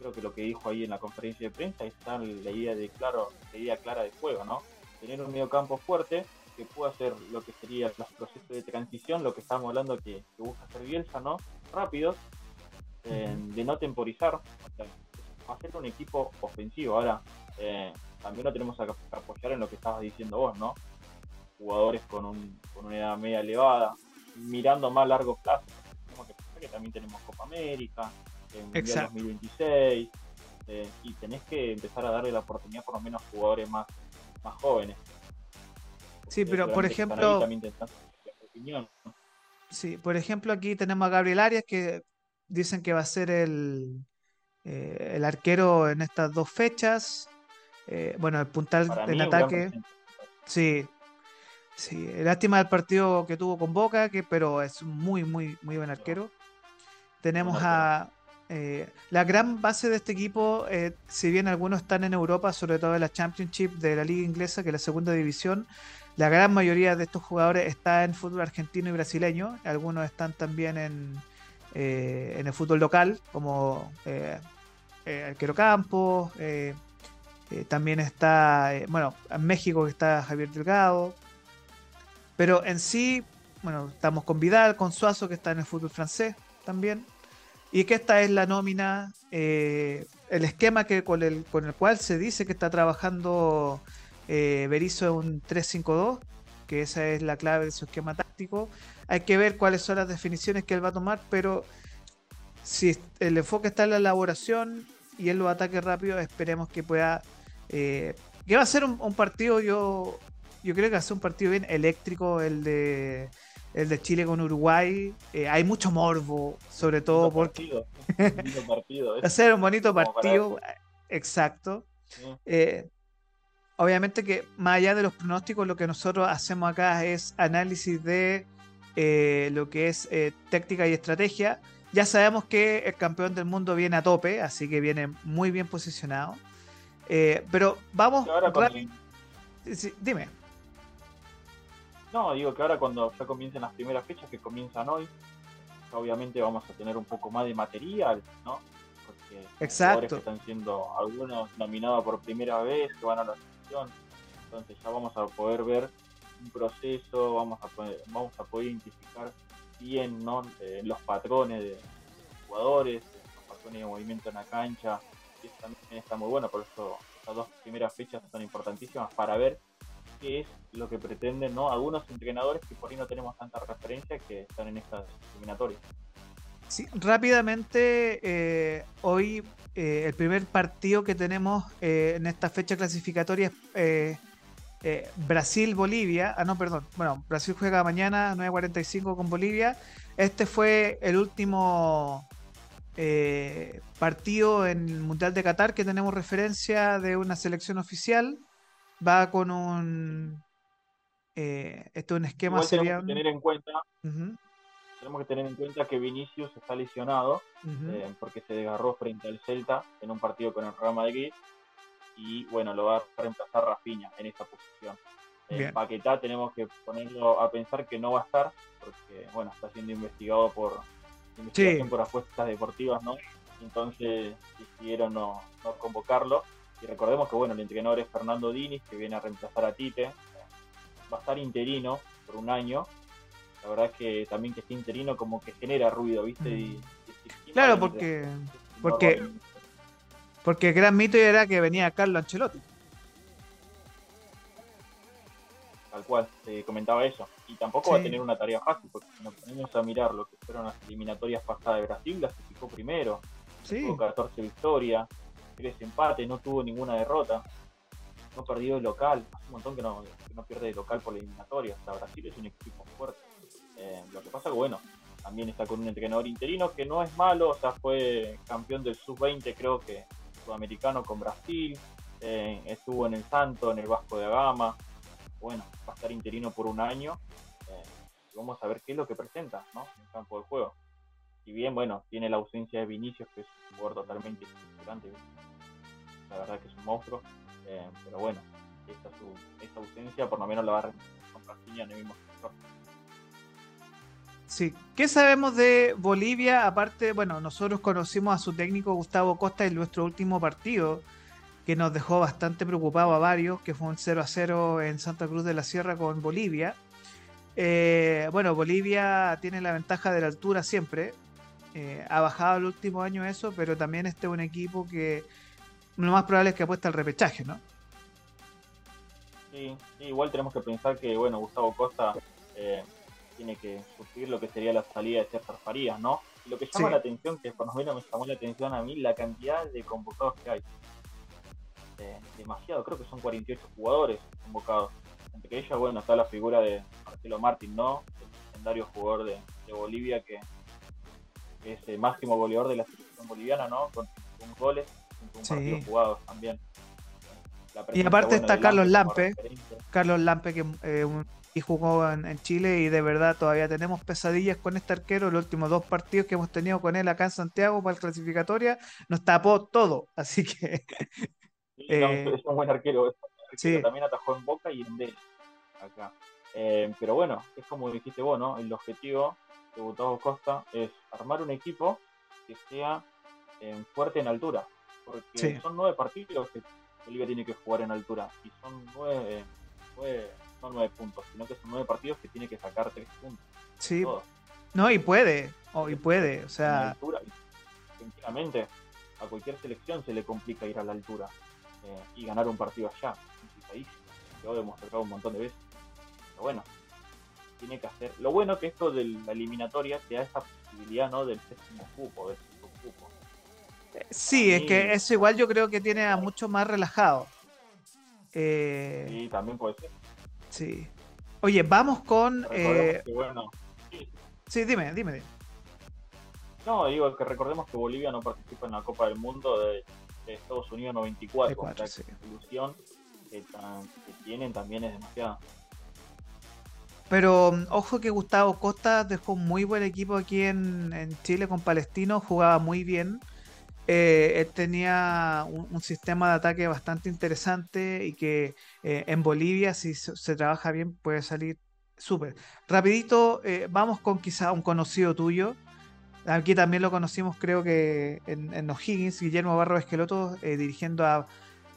creo que lo que dijo ahí en la conferencia de prensa está la idea de claro, la idea clara de juego, ¿no? Tener un medio campo fuerte que pueda hacer lo que sería los procesos de transición, lo que estamos hablando que, busca hacer Bielsa, ¿no? Rápidos, eh, de no temporizar, o sea, hacer un equipo ofensivo. Ahora, eh, también lo tenemos que apoyar en lo que estabas diciendo vos, ¿no? Jugadores con, un, con una edad media elevada, mirando más a largo plazo. Como que, que también tenemos Copa América, en el 2026 eh, y tenés que empezar a darle la oportunidad por lo menos a jugadores más, más jóvenes. Sí, pero por ejemplo... Sí, por ejemplo aquí tenemos a Gabriel Arias que dicen que va a ser el, eh, el arquero en estas dos fechas. Eh, bueno, el puntal del ataque. Sí, sí. Lástima del partido que tuvo con Boca, que, pero es muy, muy, muy buen arquero. Tenemos a, eh, la gran base de este equipo, eh, si bien algunos están en Europa, sobre todo en la Championship de la Liga Inglesa, que es la segunda división, la gran mayoría de estos jugadores está en fútbol argentino y brasileño. Algunos están también en, eh, en el fútbol local, como Arquero Campos. también está, bueno, en México que está Javier Delgado. Pero en sí, bueno, estamos con Vidal, con Suazo que está en el fútbol francés también. Y que esta es la nómina, eh, el esquema que con el, con el cual se dice que está trabajando eh, Berizzo es un 3-5-2, que esa es la clave de su esquema táctico. Hay que ver cuáles son las definiciones que él va a tomar, pero si el enfoque está en la elaboración y en los ataques rápidos, esperemos que pueda... Eh, que va a ser un partido, yo, yo creo que va a ser un partido bien eléctrico el de el de Chile con Uruguay. Eh, hay mucho morbo, sobre todo porque. partido, ¿eh? Hacer un bonito partido, exacto. Eh, obviamente que más allá de los pronósticos, lo que nosotros hacemos acá es análisis de lo que es táctica y estrategia. Ya sabemos que el campeón del mundo viene a tope, así que viene muy bien posicionado. pero vamos. dime. No, digo que ahora cuando ya comiencen las primeras fechas que comienzan hoy, obviamente vamos a tener un poco más de material, ¿no? Porque Exacto. que están siendo algunos nominados por primera vez, que van a la selección, entonces ya vamos a poder ver un proceso, vamos a poder, vamos a poder identificar bien ¿no? Eh, los patrones de jugadores, los patrones de movimiento en la cancha, y eso también está muy bueno, por eso las dos primeras fechas son importantísimas para ver qué es lo que pretenden ¿no? algunos entrenadores que por ahí no tenemos tanta referencia que están en estas eliminatorias. Sí, rápidamente, eh, hoy eh, el primer partido que tenemos eh, en esta fecha clasificatoria es Brasil-Bolivia. Ah, no, perdón. Bueno, Brasil juega mañana 9.45 con Bolivia. Este fue el último partido en el Mundial de Qatar que tenemos referencia de una selección oficial va con un. Eh, esto es un esquema Tenemos que tener en cuenta. Tenemos que tener en cuenta que Vinicius está lesionado eh, porque se desgarró frente al Celta en un partido con el Real Madrid y bueno, lo va a reemplazar Rafinha en esa posición. En Paquetá tenemos que ponerlo a pensar que no va a estar porque bueno, está siendo investigado por investigación por apuestas deportivas, ¿no? Entonces decidieron no, no convocarlo y recordemos que bueno, el entrenador es Fernando Diniz, que viene a reemplazar a Tite. Va a estar interino por un año. La verdad es que también que esté interino como que genera ruido, ¿viste? Y, claro, porque porque porque el gran mito era que venía Carlo Ancelotti. Tal cual, se comentaba eso. Y tampoco va a tener una tarea fácil, porque si nos ponemos a mirar lo que fueron las eliminatorias pasadas de Brasil, las fijó primero. Sí. Tuvo 14 victorias, tres empates, no tuvo ninguna derrota, no perdió el local, hace un montón que no, pierde el local por la eliminatoria, o Brasil es un equipo fuerte. Eh, lo que pasa que bueno, también está con un entrenador interino que no es malo, o sea, fue campeón del sub-20 creo que sudamericano con Brasil, eh, estuvo en el Santo, en el Vasco de Gama, bueno, va a estar interino por un año, eh, vamos a ver qué es lo que presenta, ¿no? En el campo de juego. Si bien, bueno, tiene la ausencia de Vinicius, que es un jugador totalmente importante, la verdad que es un monstruo, eh, pero bueno, esta, su, ausencia por lo menos la va a con en el mismo sector. Sí. ¿Qué sabemos de Bolivia? Aparte, bueno, nosotros conocimos a su técnico Gustavo Costa en nuestro último partido, que nos dejó bastante preocupado a varios, que fue un 0 a 0 en Santa Cruz de la Sierra con Bolivia. Eh, bueno, Bolivia tiene la ventaja de la altura siempre. Eh, ha bajado el último año eso, pero también este es un equipo que lo más probable es que apuesta al repechaje, ¿no? Sí, igual tenemos que pensar que, bueno, Gustavo Costa eh, tiene que sufrir lo que sería la salida de César Farías, ¿no? lo que llama la atención, que por lo menos me llamó la atención a mí, la cantidad de convocados que hay. Eh, demasiado, creo que son 48 jugadores convocados. Entre ellos, bueno, está la figura de Marcelo Martín, ¿no? El legendario jugador de, Bolivia que, es el máximo goleador de la selección boliviana, ¿no? Con, un goles, partidos jugados también. y aparte está Carlos Lampe, Carlos Lampe que eh, un y jugó en, Chile y de verdad todavía tenemos pesadillas con este arquero. Los últimos dos partidos que hemos tenido con él acá en Santiago para la clasificatoria nos tapó todo, así que... Eh, es un buen arquero, también atajó en Boca y en D acá. Eh, pero bueno, es como dijiste vos, ¿no? El objetivo de Gustavo Costa es armar un equipo que sea fuerte en altura, porque son nueve partidos que Bolivia tiene que jugar en altura y son nueve, nueve no nueve puntos, sino que son nueve partidos que tiene que sacar tres puntos. Sí. No, y puede, o y puede, o sea. Sinceramente, a cualquier selección se le complica ir a la altura eh, y ganar un partido allá, en Yo lo hemos demostrado un montón de veces. Pero bueno, tiene que hacer. Lo bueno que esto de la eliminatoria te da esa posibilidad, ¿no? Del séptimo cupo, del sí, es que eso igual yo creo que tiene a mucho más relajado. Eh... Sí, también puede ser. Sí. Oye, vamos con. Eh... Sí, dime, dime, No, digo que recordemos que Bolivia no participa en la Copa del Mundo de, Estados Unidos 94. la ilusión que, tienen también es demasiada. Pero mm, ojo que Gustavo Costa dejó un muy buen equipo aquí en, en Chile con Palestino, jugaba muy bien. Eh, él tenía un, sistema de ataque bastante interesante y que eh, en Bolivia, si se, trabaja bien, puede salir súper. Rapidito, eh, vamos con quizá un conocido tuyo. Aquí también lo conocimos, creo que en, en O'Higgins, Guillermo Barro Esqueloto, dirigiendo a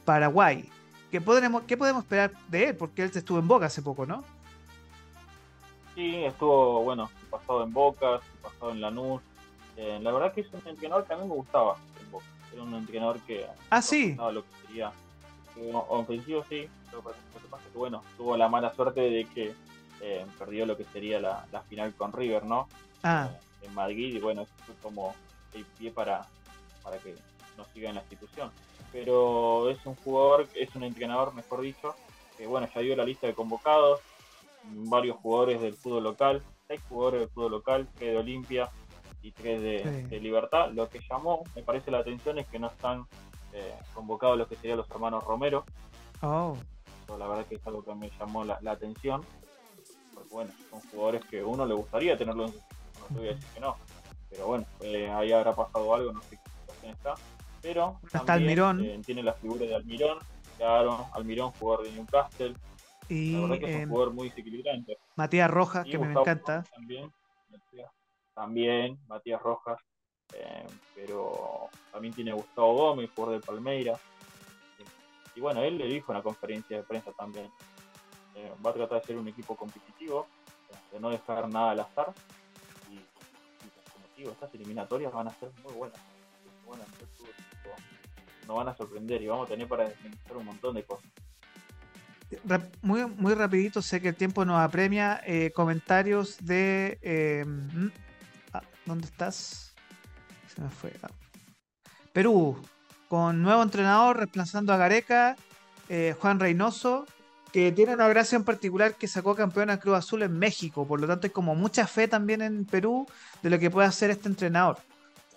Paraguay. ¿Qué podemos, ¿Qué podemos esperar de él? Porque él estuvo en Boca hace poco, ¿no? Sí, estuvo, bueno, pasado en Boca, pasado en Lanús. la verdad que es un entrenador que a mí me gustaba era un entrenador que ah sí. lo que sería ofensivo sí lo que pasa es que bueno tuvo la mala suerte de que eh, perdió lo que sería la, final con River no ah. Eh, en Madrid y bueno eso fue como el pie para para que no siga en la institución. Pero es un jugador es un entrenador mejor dicho que bueno ya dio la lista de convocados varios jugadores del fútbol local seis jugadores del fútbol local que de Olimpia y tres de, Libertad. Lo que llamó, me parece la atención, es que no están eh, convocados los que serían los hermanos Romero. Oh. la verdad que es algo que me llamó la, atención. Porque bueno, son jugadores que uno le gustaría tenerlo en su no te voy a decir que no. Pero bueno, eh, ahí habrá pasado algo, no sé qué situación está. Pero está Almirón. Eh, tiene la figura de Almirón, claro, Almirón, jugador de Newcastle. Y la verdad que es un jugador muy desequilibrante. Matías Rojas, que me encanta. También, también, Matías Rojas, eh, pero también tiene Gustavo Gómez, jugador de Palmeiras. Y bueno, él le dijo en la conferencia de prensa también, eh, va a tratar de ser un equipo competitivo, de no dejar nada al azar. Y, como digo, estas eliminatorias van a ser muy buenas. Nos van a sorprender y vamos a tener para desmenuzar un montón de cosas. Muy, muy rapidito, sé que el tiempo nos apremia. Eh, comentarios de ¿Dónde estás? Se me fue. Ah. Perú, con nuevo entrenador, reemplazando a Gareca, eh, Juan Reynoso, que tiene una gracia en particular que sacó campeón a Cruz Azul en México. Por lo tanto, hay como mucha fe también en Perú de lo que puede hacer este entrenador.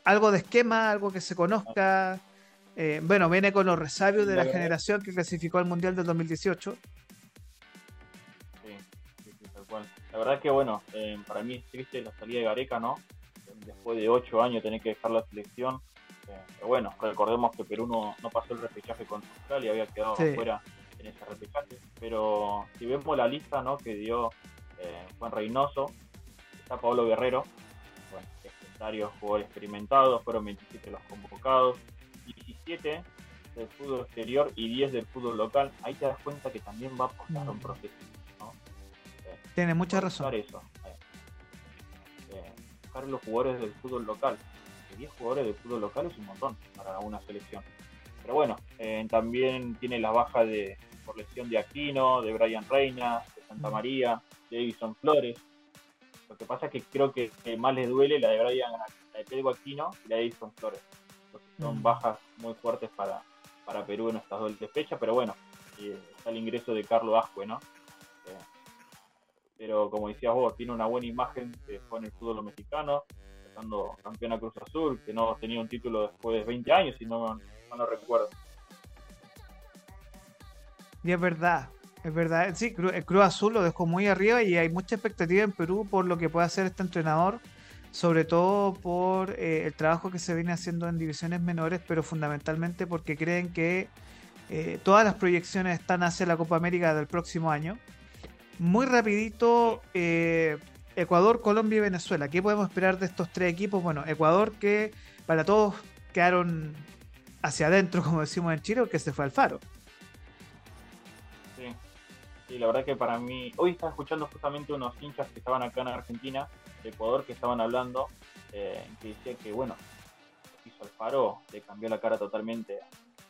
Algo de esquema, algo que se conozca. Eh, bueno, viene con los resabios de la, generación que clasificó al Mundial del 2018. Sí, sí, tal cual. La verdad que, bueno, eh, para mí es triste la salida de Gareca, ¿no? Después de ocho años tener que dejar la selección. Eh, pero bueno, recordemos que Perú no, pasó el repechaje contra Australia, había quedado afuera en ese repechaje. Pero si vemos la lista ¿no? que dio Juan Reynoso, está Pablo Guerrero, bueno, legendarios jugadores experimentados, fueron 27 los convocados, 17 del fútbol exterior y 10 del fútbol local, ahí te das cuenta que también va a apostar un mm. proceso. ¿no? Eh, Tiene mucha razón. Eso, eh, eh, los jugadores del fútbol local. 10 jugadores del fútbol local es un montón para una selección. Pero bueno, también tiene la baja de por lesión de Aquino, de Brian Reina, de Santa. María, de Edison Flores. Lo que pasa es que creo que, más les duele la de Brian, la de Pedro Aquino y la de Edison Flores son mm. bajas muy fuertes para, para Perú en estas dos fechas, pero bueno, eh, está el ingreso de Carlos Ascue, ¿no? Eh, pero como decías vos, tiene una buena imagen que el fútbol mexicano, estando campeona Cruz Azul, que no tenía un título después de 20 años, si no, no lo recuerdo. Y es verdad, es verdad. Sí, el Cruz Azul lo dejó muy arriba y hay mucha expectativa en Perú por lo que puede hacer este entrenador sobre todo por eh, el trabajo que se viene haciendo en divisiones menores, pero fundamentalmente porque creen que eh, todas las proyecciones están hacia la Copa América del próximo año. Muy rapidito, eh, Ecuador, Colombia y Venezuela. ¿Qué podemos esperar de estos tres equipos? Bueno, Ecuador que para todos quedaron hacia adentro, como decimos en Chile, que se fue al faro. Sí, sí, la verdad que para mí, hoy estaba escuchando justamente unos hinchas que estaban acá en Argentina Ecuador que estaban hablando, eh, que decía que, bueno, hizo Alfaro, le cambió la cara totalmente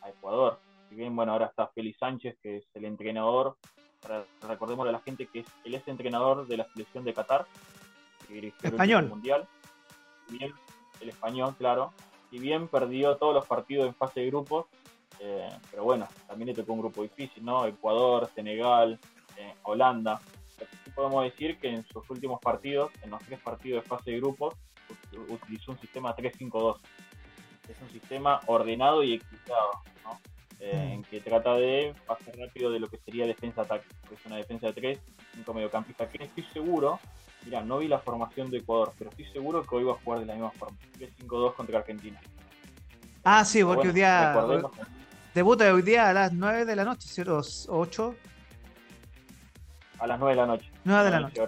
a Ecuador. Si bien, bueno, ahora está Félix Sánchez, que es el entrenador, recordemos a la gente que es, él es entrenador de la selección de Qatar, español. El mundial. Bien, el español, claro. Si bien perdió todos los partidos en fase de grupos, eh, pero bueno, también le tocó un grupo difícil, ¿no? Ecuador, Senegal, eh, Holanda podemos decir que en sus últimos partidos, en los tres partidos de fase de grupos, utilizó un sistema 3-5-2. Es un sistema ordenado y equilibrado, eh, en que trata de pasar rápido de lo que sería defensa-ataque. Es una defensa de 3, 5 mediocampistas, que estoy seguro, mira, no vi la formación de Ecuador, pero estoy seguro que hoy va a jugar de la misma forma. 3-5-2 contra Argentina. Ah, sí, porque hoy día... Debuta hoy día a las 9 de la noche, ¿cierto? 8 a las 9 de la noche. 9 de la noche.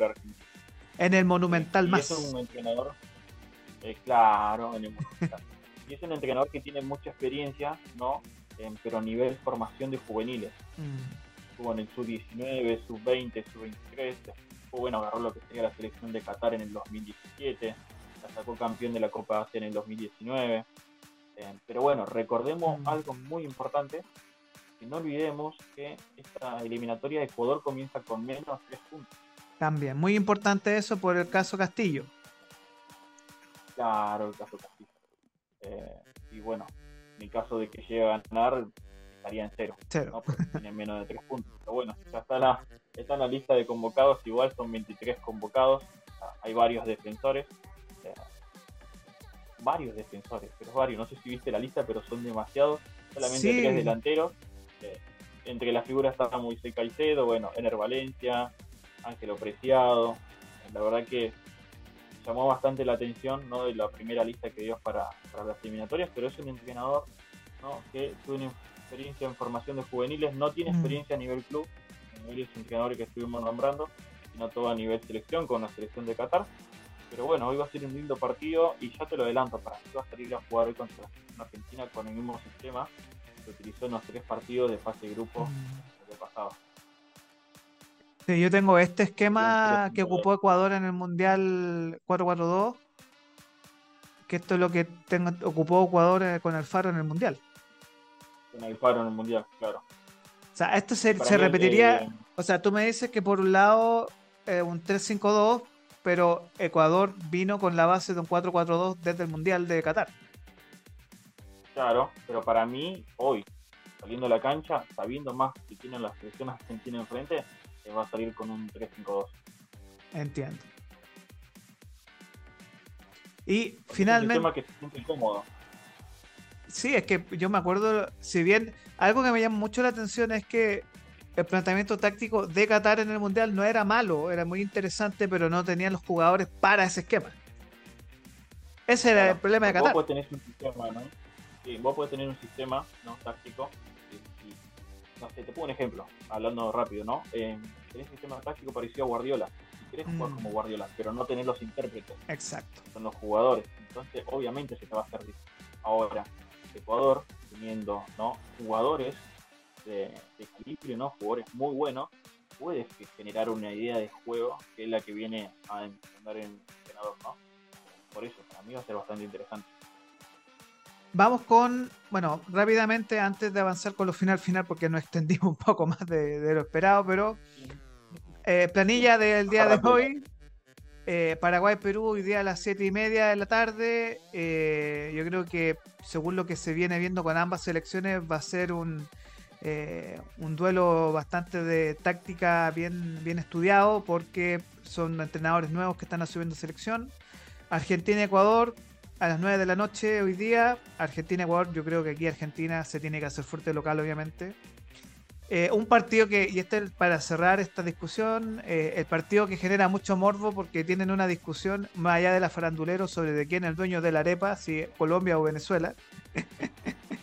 En el Monumental y más. Es un entrenador, eh, claro, en el Monumental. y es un entrenador que tiene mucha experiencia, ¿no? Pero a nivel formación de juveniles. Mm. Estuvo en el sub-19, sub-20, sub-23. Fue bueno, agarró lo que sería la selección de Qatar en el 2017. La sacó campeón de la Copa Asia en el 2019. Eh, pero bueno, recordemos mm. algo muy importante no olvidemos que esta eliminatoria de Ecuador comienza con menos tres puntos. También, muy importante eso por el caso Castillo. Claro, el caso Castillo. Eh, y bueno, en el caso de que llegue a ganar, estaría en cero. Cero. ¿no? menos de tres puntos. Pero bueno, ya está la, está en la lista de convocados, igual son 23 convocados. Hay varios defensores. Eh, varios defensores, pero varios. No sé si viste la lista, pero son demasiados. Solamente tres delanteros entre las figuras está Moisés Caicedo, bueno, Ener Valencia, Ángelo Preciado. La verdad que llamó bastante la atención ¿no? de la primera lista que dio para, las eliminatorias, pero es un entrenador que tiene experiencia en formación de juveniles, no tiene mm. experiencia a nivel club, nivel es entrenador que estuvimos nombrando, sino todo a nivel selección con la selección de Qatar. Pero bueno, hoy va a ser un lindo partido y ya te lo adelanto, para mí va a salir a jugar hoy contra Argentina con el mismo sistema se utilizó en los tres partidos de fase de grupo mm. pasado. Sí, yo tengo este esquema que ocupó Ecuador en el Mundial 4-4-2, que esto es lo que tengo, ocupó Ecuador eh, con el Faro en el Mundial. Con el Faro en el Mundial, claro. O sea, esto se, repetiría, eh, o sea, tú me dices que por un lado eh, un 3-5-2, pero Ecuador vino con la base de un 4-4-2 desde el Mundial de Qatar. Claro, pero para mí, hoy, saliendo a la cancha, sabiendo más que tienen las selecciones tiene enfrente, va a salir con un 3-5-2. Entiendo. Y finalmente. Es un tema que se siente incómodo. Sí, es que yo me acuerdo, si bien algo que me llama mucho la atención es que el planteamiento táctico de Qatar en el Mundial no era malo, era muy interesante, pero no tenían los jugadores para ese esquema. Ese era el problema de Qatar. Vos podés tener un sistema, ¿no? Sí, vos podés tener un sistema ¿no? táctico. no sé, te pongo un ejemplo, hablando rápido, ¿no? Eh, tenés un sistema táctico parecido a Guardiola. Si querés jugar mm. como Guardiola, pero no tener los intérpretes. Exacto. Son los jugadores. Entonces, obviamente se te va a hacer difícil. Ahora, Ecuador, teniendo ¿no? jugadores de, equilibrio, ¿no? jugadores muy buenos, puedes generar una idea de juego que es la que viene a entender el entrenador. ¿no? Por eso, para mí va a ser bastante interesante. Vamos con, bueno, rápidamente, antes de avanzar con lo final final, porque nos extendimos un poco más de, lo esperado, pero eh, planilla del día de hoy. Eh, Paraguay-Perú hoy día a las 7 y media de la tarde. Eh, yo creo que según lo que se viene viendo con ambas selecciones va a ser un, eh, un duelo bastante de táctica bien, bien estudiado porque son entrenadores nuevos que están asumiendo selección. Argentina-Ecuador a las 9 de la noche hoy día. Argentina-Ecuador, yo creo que aquí Argentina se tiene que hacer fuerte local obviamente. Eh, un partido que, y este es para cerrar esta discusión, eh, el partido que genera mucho morbo porque tienen una discusión más allá de la farandulero sobre de quién es el dueño de la arepa, si Colombia o Venezuela.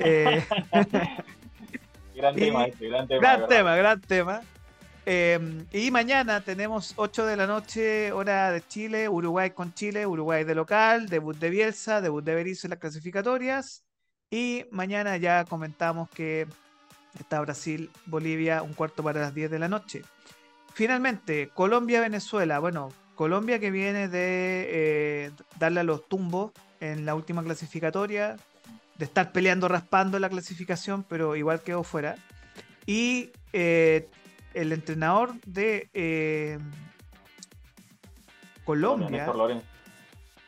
Eh, gran tema este, gran tema. Gran tema, gran tema. Y mañana tenemos 8 de la noche, hora de Chile, Uruguay con Chile, Uruguay de local, debut de Bielsa, debut de Berizzo en las clasificatorias. Y mañana ya comentamos que Está Brasil, Bolivia, un cuarto para las 10 de la noche. Finalmente, Colombia-Venezuela. Bueno, Colombia que viene de eh, darle a los tumbos en la última clasificatoria, de estar peleando, raspando la clasificación, pero igual quedó fuera. Y eh, el entrenador de eh, Colombia.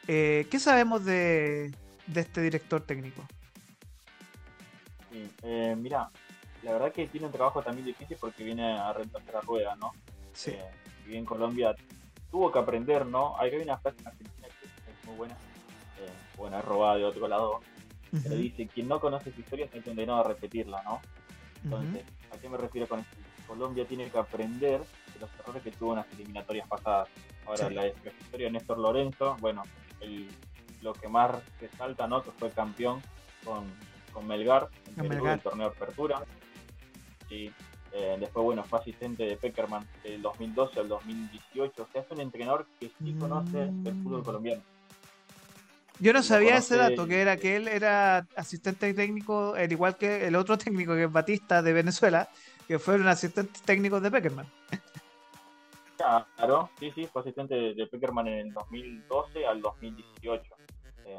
¿Qué sabemos de, este director técnico? mira, la verdad que tiene un trabajo también difícil porque viene a reemplazar la rueda, ¿no? Sí. Eh, y en Colombia tuvo que aprender, ¿no? Hay una frase en Argentina que es muy buena, eh, bueno, es robada de otro lado, pero dice, quien no conoce su historia está condenado a repetirla, ¿no? Entonces, ¿a qué me refiero con esto? Colombia tiene que aprender de los errores que tuvo en las eliminatorias pasadas. Ahora, la, historia de Néstor Lorenzo, bueno, el, lo que más resalta, ¿no? Que fue campeón con, con Melgar en el torneo de apertura. Sí. Eh, después, bueno, fue asistente de Peckerman del 2012 al 2018. O sea, es un entrenador que sí conoce el fútbol colombiano. Yo no sabía ese dato, que era que él era asistente técnico, al igual que el otro técnico que es Batista de Venezuela, que fue un asistente técnico de Peckerman. Claro, sí, sí, fue asistente de Peckerman en el 2012 al 2018.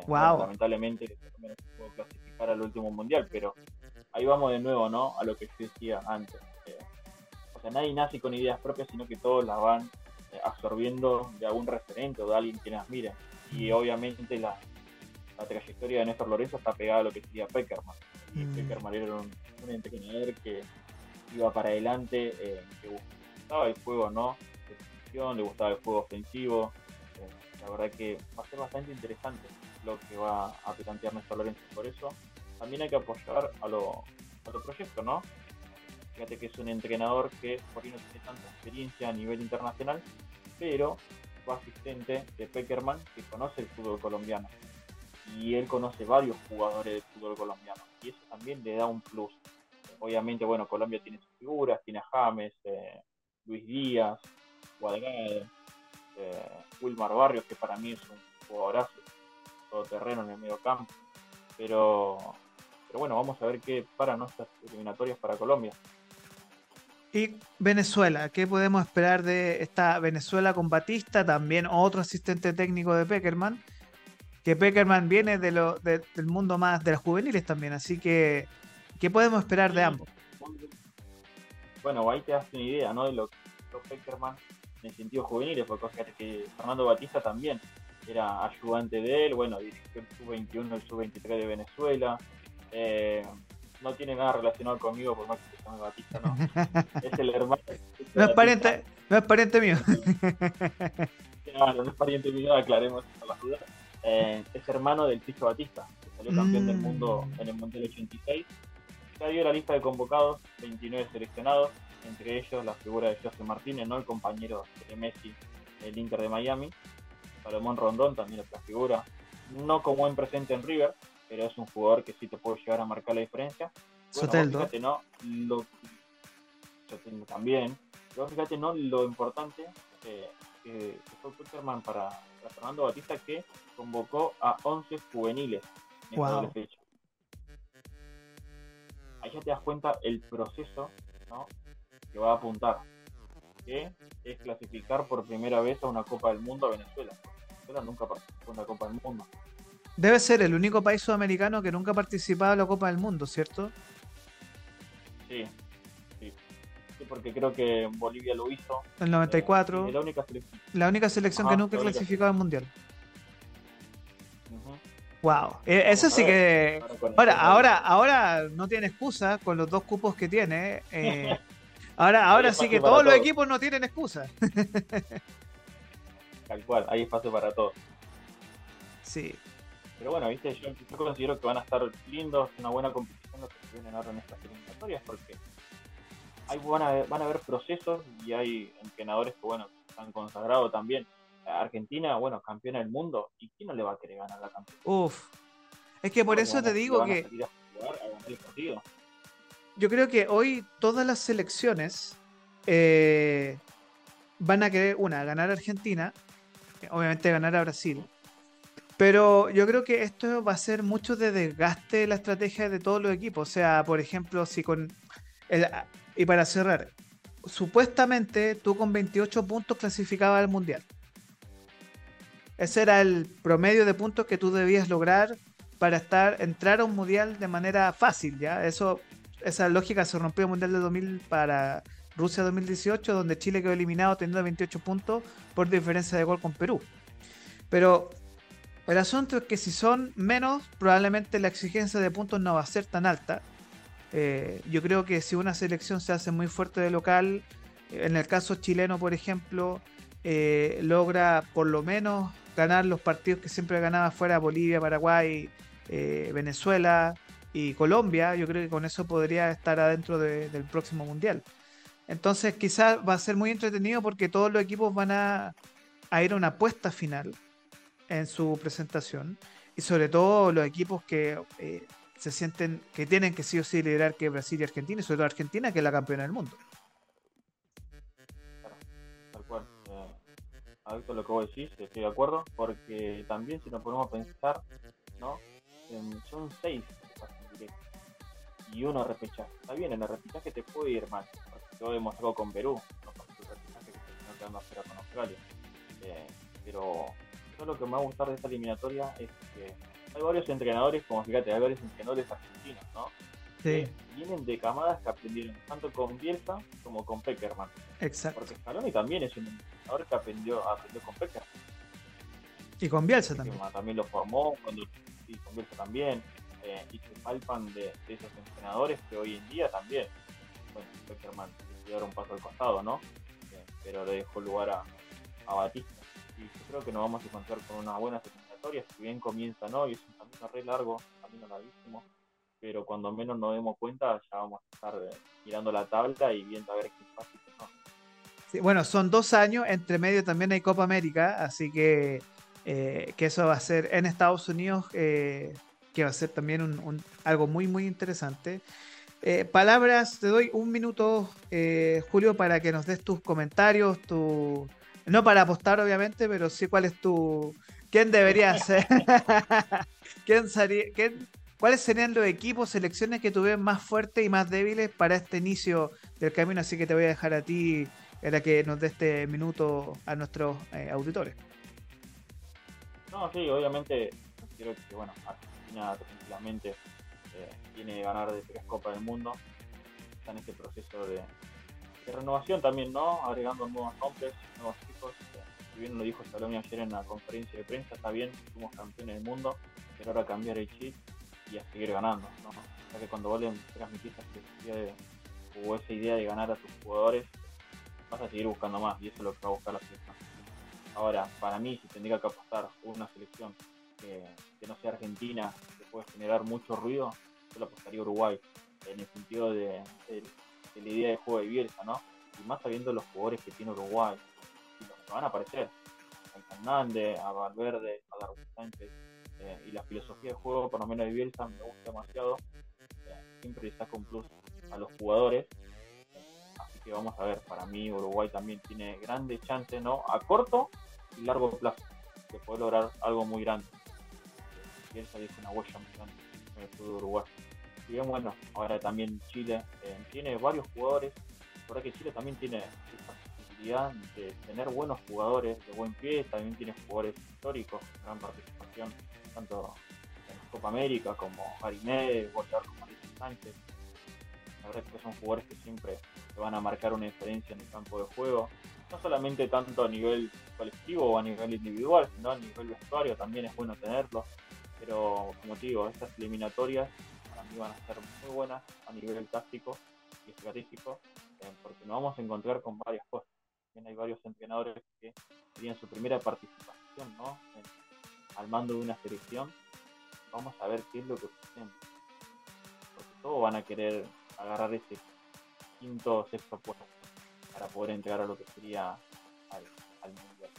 wow. lamentablemente no pudo clasificar al último mundial, pero ahí vamos de nuevo, ¿no? A lo que decía antes. Eh, o sea, nadie nace con ideas propias, sino que todos las van eh, absorbiendo de algún referente o de alguien que las mire. Y obviamente la, trayectoria de Néstor Lorenzo está pegada a lo que decía Peckerman. Y mm. Peckerman era un, un entrenador que iba para adelante, eh, que gustaba el juego, ¿no? le gustaba el juego ofensivo. la verdad que va a ser bastante interesante lo que va a plantear Néstor Lorenzo. Por eso también hay que apoyar a los a proyectos, ¿no? Fíjate que es un entrenador que por ahí no tiene tanta experiencia a nivel internacional, pero fue asistente de Peckerman que conoce el fútbol colombiano. Y él conoce varios jugadores del fútbol colombiano. Y eso también le da un plus. Obviamente, bueno, Colombia tiene sus figuras, tiene James, eh, Luis Díaz, Guadalajara, eh, Wilmar Barrios, que para mí es un jugadorazo, todo terreno en el medio campo. Pero pero bueno, vamos a ver qué para nuestras eliminatorias para Colombia. Y Venezuela, ¿qué podemos esperar de esta Venezuela con Batista? También otro asistente técnico de Peckerman. Que Peckerman viene del mundo más de las juveniles también, así que ¿qué podemos esperar de ambos? Bueno, ahí te das una idea, ¿no? De lo que Peckerman en el sentido juvenil, porque que Fernando Batista también era ayudante de él, bueno, dirigió el sub-21, el sub-23 de Venezuela, eh, no tiene nada relacionado conmigo, por más que se llame Batista, ¿no? es el hermano. No es, pariente, no es pariente mío. no, no es pariente mío, aclaremos las dudas. Eh, es hermano del Picho Batista, salió campeón del mundo mm. en el Mundial 86. Ya dio la lista de convocados, 29 seleccionados, entre ellos la figura de José Martínez, ¿no? el compañero de Messi del Inter de Miami. Salomón Rondón también otra figura, no como buen presente en River, pero es un jugador que sí te puede llegar a marcar la diferencia. Bueno, fíjate, ¿no? Lo, yo tengo también, pero fíjate, ¿no? Lo importante que, que fue Kucherman para, Fernando Batista que convocó a 11 juveniles en wow. fecha. Ahí ya te das cuenta el proceso ¿no? que va a apuntar, que es clasificar por primera vez a una Copa del Mundo a Venezuela. Venezuela nunca participó en una Copa del Mundo. Debe ser el único país sudamericano que nunca ha participado en la Copa del Mundo, ¿cierto? Sí, sí. sí porque creo que Bolivia lo hizo. El 94. Eh, la única selección, la única selección que nunca ha clasificado al Mundial. Wow, e, eso sí que. Ahora, ahora, ahora no tiene excusa con los dos cupos que tiene. Eh, ahora, ahora sí que todos los equipos no tienen excusa. Tal cual, hay espacio para todos. Sí. Pero bueno, viste, yo, considero que van a estar lindos, una buena competición lo que se vienen ahora en estas eliminatorias, porque hay, van, a, van a haber procesos y hay entrenadores que, bueno, están consagrados también. Argentina, bueno, campeona del mundo, ¿y quién no le va a querer ganar la campeona? Uf, es que por eso te digo que... yo creo que hoy todas las selecciones eh, van a querer, una, ganar a Argentina, obviamente ganar a Brasil, pero yo creo que esto va a ser mucho de desgaste de la estrategia de todos los equipos. O sea, por ejemplo, si con. y para cerrar, supuestamente tú con 28 puntos clasificabas al mundial. Ese era el promedio de puntos que tú debías lograr para estar entrar a un mundial de manera fácil, ¿ya? Eso, esa lógica se rompió el mundial de 2000 para Rusia 2018, donde Chile quedó eliminado teniendo 28 puntos por diferencia de gol con Perú. Pero el asunto es que si son menos, probablemente la exigencia de puntos no va a ser tan alta. Eh, yo creo que si una selección se hace muy fuerte de local, en el caso chileno, por ejemplo, eh, logra por lo menos ganar los partidos que siempre ganaba fuera Bolivia, Paraguay, eh, Venezuela y Colombia, yo creo que con eso podría estar adentro del próximo mundial. Entonces quizás va a ser muy entretenido porque todos los equipos van a, a ir a una apuesta final en su presentación y sobre todo los equipos que eh, se sienten que tienen que sí o sí liderar que Brasil y Argentina y sobre todo Argentina que es la campeona del mundo. Eh, lo que vos decís, estoy de acuerdo, porque también si nos ponemos a pensar, ¿no? son seis y uno repechaje. Está bien, en el repechaje te puede ir mal, porque yo demostrado con Perú, no el repechaje que afuera con Australia. Eh, pero lo que me va a gustar de esta eliminatoria es que hay varios entrenadores, como fíjate, hay varios entrenadores argentinos, ¿no? Sí. vienen de camadas que aprendieron tanto con Bielsa como con Peckerman. Exacto. Porque Scaloni también es un entrenador que aprendió, aprendió con Peckerman. Y con Bielsa también. También lo formó, cuando, y con Bielsa también. Eh, y se palpan de, esos entrenadores que hoy en día también, bueno, Peckerman dio un paso al costado, ¿no? Eh, pero le dejó lugar a, a Batista y yo creo que nos vamos a encontrar con una buena si bien comienza no, y es un camino re largo, un camino larguísimo, pero cuando menos nos demos cuenta ya vamos a estar eh, mirando la tabla y viendo a ver qué pasa y qué no. Sí, bueno, son dos años, entre medio también hay Copa América, así que, eh, que eso va a ser en Estados Unidos, eh, que va a ser también un, algo muy, muy interesante. palabras, te doy un minuto, Julio, para que nos des tus comentarios, tu, no para apostar, obviamente, pero sí cuál es tu. ¿Quién debería ser? ¿Quién sería, ¿Cuáles serían los equipos, selecciones que tuvieran más fuertes y más débiles para este inicio del camino? Así que te voy a dejar a ti para que nos dé este minuto a nuestros eh, auditores. No, sí, obviamente quiero que, bueno, Argentina tranquilamente eh, tiene que ganar de tres Copas del Mundo. Está en este proceso de, de renovación también, ¿no? Agregando nuevos nombres, nuevos chicos. Si bien lo dijo Salomé ayer en la conferencia de prensa, está bien, somos campeones del mundo, pero ahora cambiar el chip y a seguir ganando, ¿no? Que cuando vos le transmitís esa o esa idea de ganar a tus jugadores, vas a seguir buscando más y eso es lo que va a buscar la selección. Ahora, para mí, si tendría que apostar una selección que, no sea Argentina, que puede generar mucho ruido, yo lo apostaría Uruguay, en el sentido de, la idea de juego de Bielsa, ¿no? Y más sabiendo los jugadores que tiene Uruguay, y los que van a aparecer, a Fernández, a Valverde, a Darwin eh, y la filosofía de juego, por lo menos de Bielsa, me gusta demasiado, eh, siempre le saca un plus a los jugadores, así que vamos a ver, para mí Uruguay también tiene grandes chances, ¿no? A corto y largo plazo, de poder lograr algo muy grande. Bielsa dice una huella muy grande en el fútbol Uruguay. Y bien, bueno, ahora también Chile eh, tiene varios jugadores, por que Chile también tiene de tener buenos jugadores de buen pie, también tiene jugadores históricos, gran participación, tanto en Copa América como Jarimé, goleador como Alicia Sánchez. La verdad es que son jugadores que siempre van a marcar una diferencia en el campo de juego, no solamente tanto a nivel colectivo o a nivel individual, sino a nivel vestuario también es bueno tenerlo. Pero como te digo, estas eliminatorias para mí van a ser muy buenas a nivel táctico y estratégico, eh, porque nos vamos a encontrar con varias cosas. También hay varios entrenadores que tenían su primera participación ¿no? Al mando de una selección. Vamos a ver qué es lo que sucede. Porque todos van a querer agarrar ese quinto o sexto puesto para poder entregar a lo que sería al, mundial.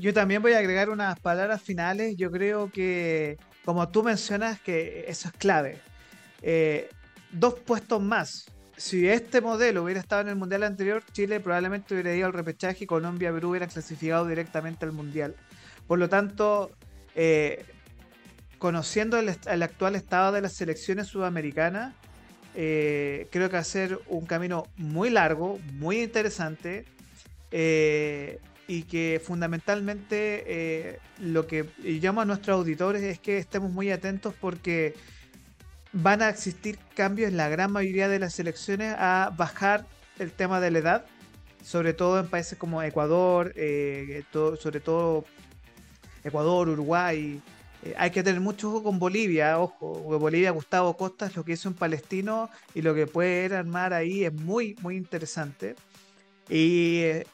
Yo también voy a agregar unas palabras finales. Yo creo que, como tú mencionas, que eso es clave. Eh, dos puestos más. Si este modelo hubiera estado en el mundial anterior, Chile probablemente hubiera ido al repechaje y Colombia y Perú hubieran clasificado directamente al mundial. Por lo tanto, eh, conociendo el, actual estado de las selecciones sudamericanas, eh, creo que va a ser un camino muy largo, muy interesante eh, y que fundamentalmente lo que llamo a nuestros auditores es que estemos muy atentos porque van a existir cambios en la gran mayoría de las elecciones a bajar el tema de la edad, sobre todo en países como Ecuador, sobre todo Ecuador, Uruguay, eh, hay que tener mucho ojo con Bolivia, ojo, Bolivia, Gustavo Costas, lo que hizo en Palestino y lo que puede armar ahí es muy, muy interesante. Y eh,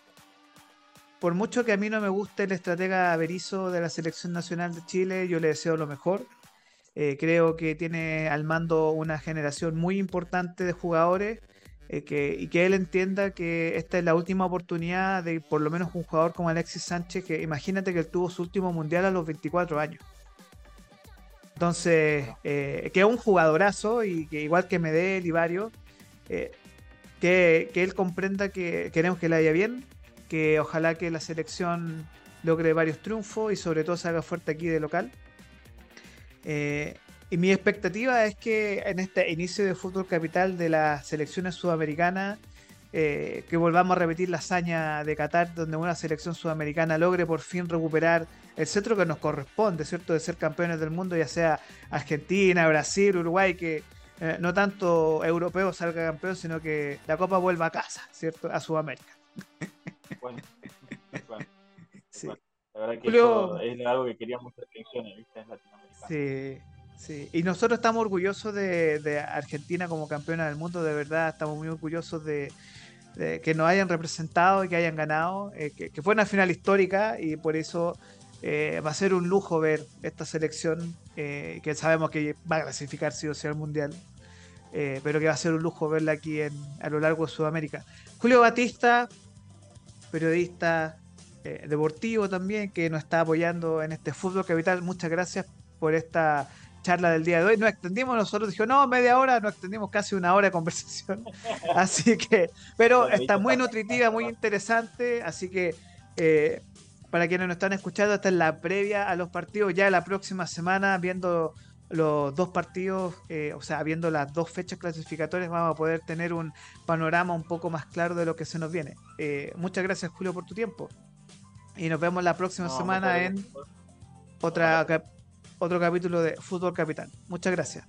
por mucho que a mí no me guste el estratega Berizo de la Selección Nacional de Chile, yo le deseo lo mejor. Eh, creo que tiene al mando una generación muy importante de jugadores y que él entienda que esta es la última oportunidad de por lo menos un jugador como Alexis Sánchez, que imagínate que él tuvo su último mundial a los 24 años. Entonces, eh, que es un jugadorazo y que igual que Medel y varios, eh, que, él comprenda que queremos que le vaya bien, que ojalá que la selección logre varios triunfos y sobre todo se haga fuerte aquí de local. Eh, y mi expectativa es que en este inicio de fútbol capital de las selecciones sudamericanas, que volvamos a repetir la hazaña de Qatar, donde una selección sudamericana logre por fin recuperar el centro que nos corresponde, ¿cierto? De ser campeones del mundo, ya sea Argentina, Brasil, Uruguay, que eh, no tanto europeo salga campeón, sino que la Copa vuelva a casa, ¿cierto? A Sudamérica. Bueno, bueno, sí. La verdad que eso es algo que queríamos hacer ¿viste? En Latinoamérica. Sí. Sí, y nosotros estamos orgullosos de, Argentina como campeona del mundo, de verdad, estamos muy orgullosos de, que nos hayan representado y que hayan ganado, eh, que, que, fue una final histórica y por eso eh, va a ser un lujo ver esta selección, eh, que sabemos que va a clasificar sí o sí al Mundial, eh, pero que va a ser un lujo verla aquí en, a lo largo de Sudamérica. Julio Batista, periodista deportivo también, que nos está apoyando en este Fútbol Capital. Muchas gracias por esta charla del día de hoy. Nos extendimos, nosotros dijimos, no, media hora, nos extendimos casi una hora de conversación. así que, pero está muy nutritiva, muy interesante, así que para quienes nos están escuchando, esta es la previa a los partidos. Ya la próxima semana, viendo los dos partidos, eh, o sea, viendo las dos fechas clasificatorias, vamos a poder tener un panorama un poco más claro de lo que se nos viene. Eh, muchas gracias, Julio, por tu tiempo. Y nos vemos la próxima semana en otra, otro capítulo de Fútbol Capital. Muchas gracias.